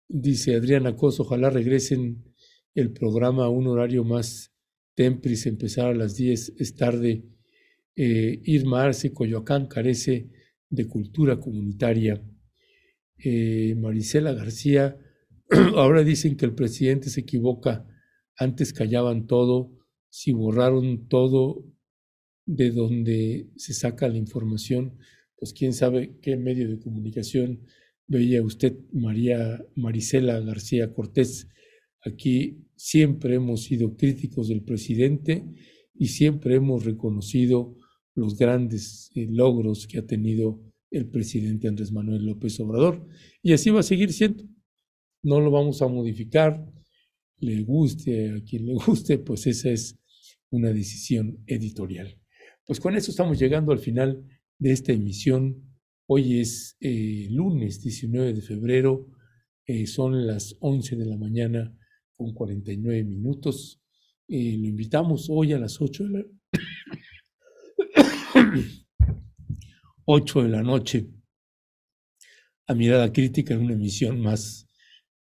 Dice Adriana Cos, ojalá regresen el programa a un horario más tempris, empezar a las 10, es tarde. Eh, Irma Arce, Coyoacán carece de cultura comunitaria. Eh, Marisela García, ahora dicen que el presidente se equivoca, antes callaban todo, si borraron todo de donde se saca la información, pues quién sabe qué medio de comunicación veía usted, María Marisela García Cortés, aquí siempre hemos sido críticos del presidente y siempre hemos reconocido los grandes eh, logros que ha tenido el presidente Andrés Manuel López Obrador. Y así va a seguir siendo. No lo vamos a modificar. le guste, a quien le guste, pues esa es una decisión editorial. Pues con eso estamos llegando al final de esta emisión. Hoy es eh, lunes 19 de febrero, eh, son las 11 de la mañana con 49 minutos. Eh, lo invitamos hoy a las 8 de la, 8 de la noche a Mirada Crítica en una emisión más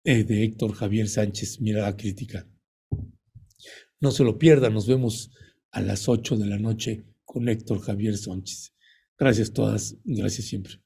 de Héctor Javier Sánchez, Mirada Crítica. No se lo pierda, nos vemos a las 8 de la noche con Héctor Javier Sánchez. Gracias todas, gracias siempre.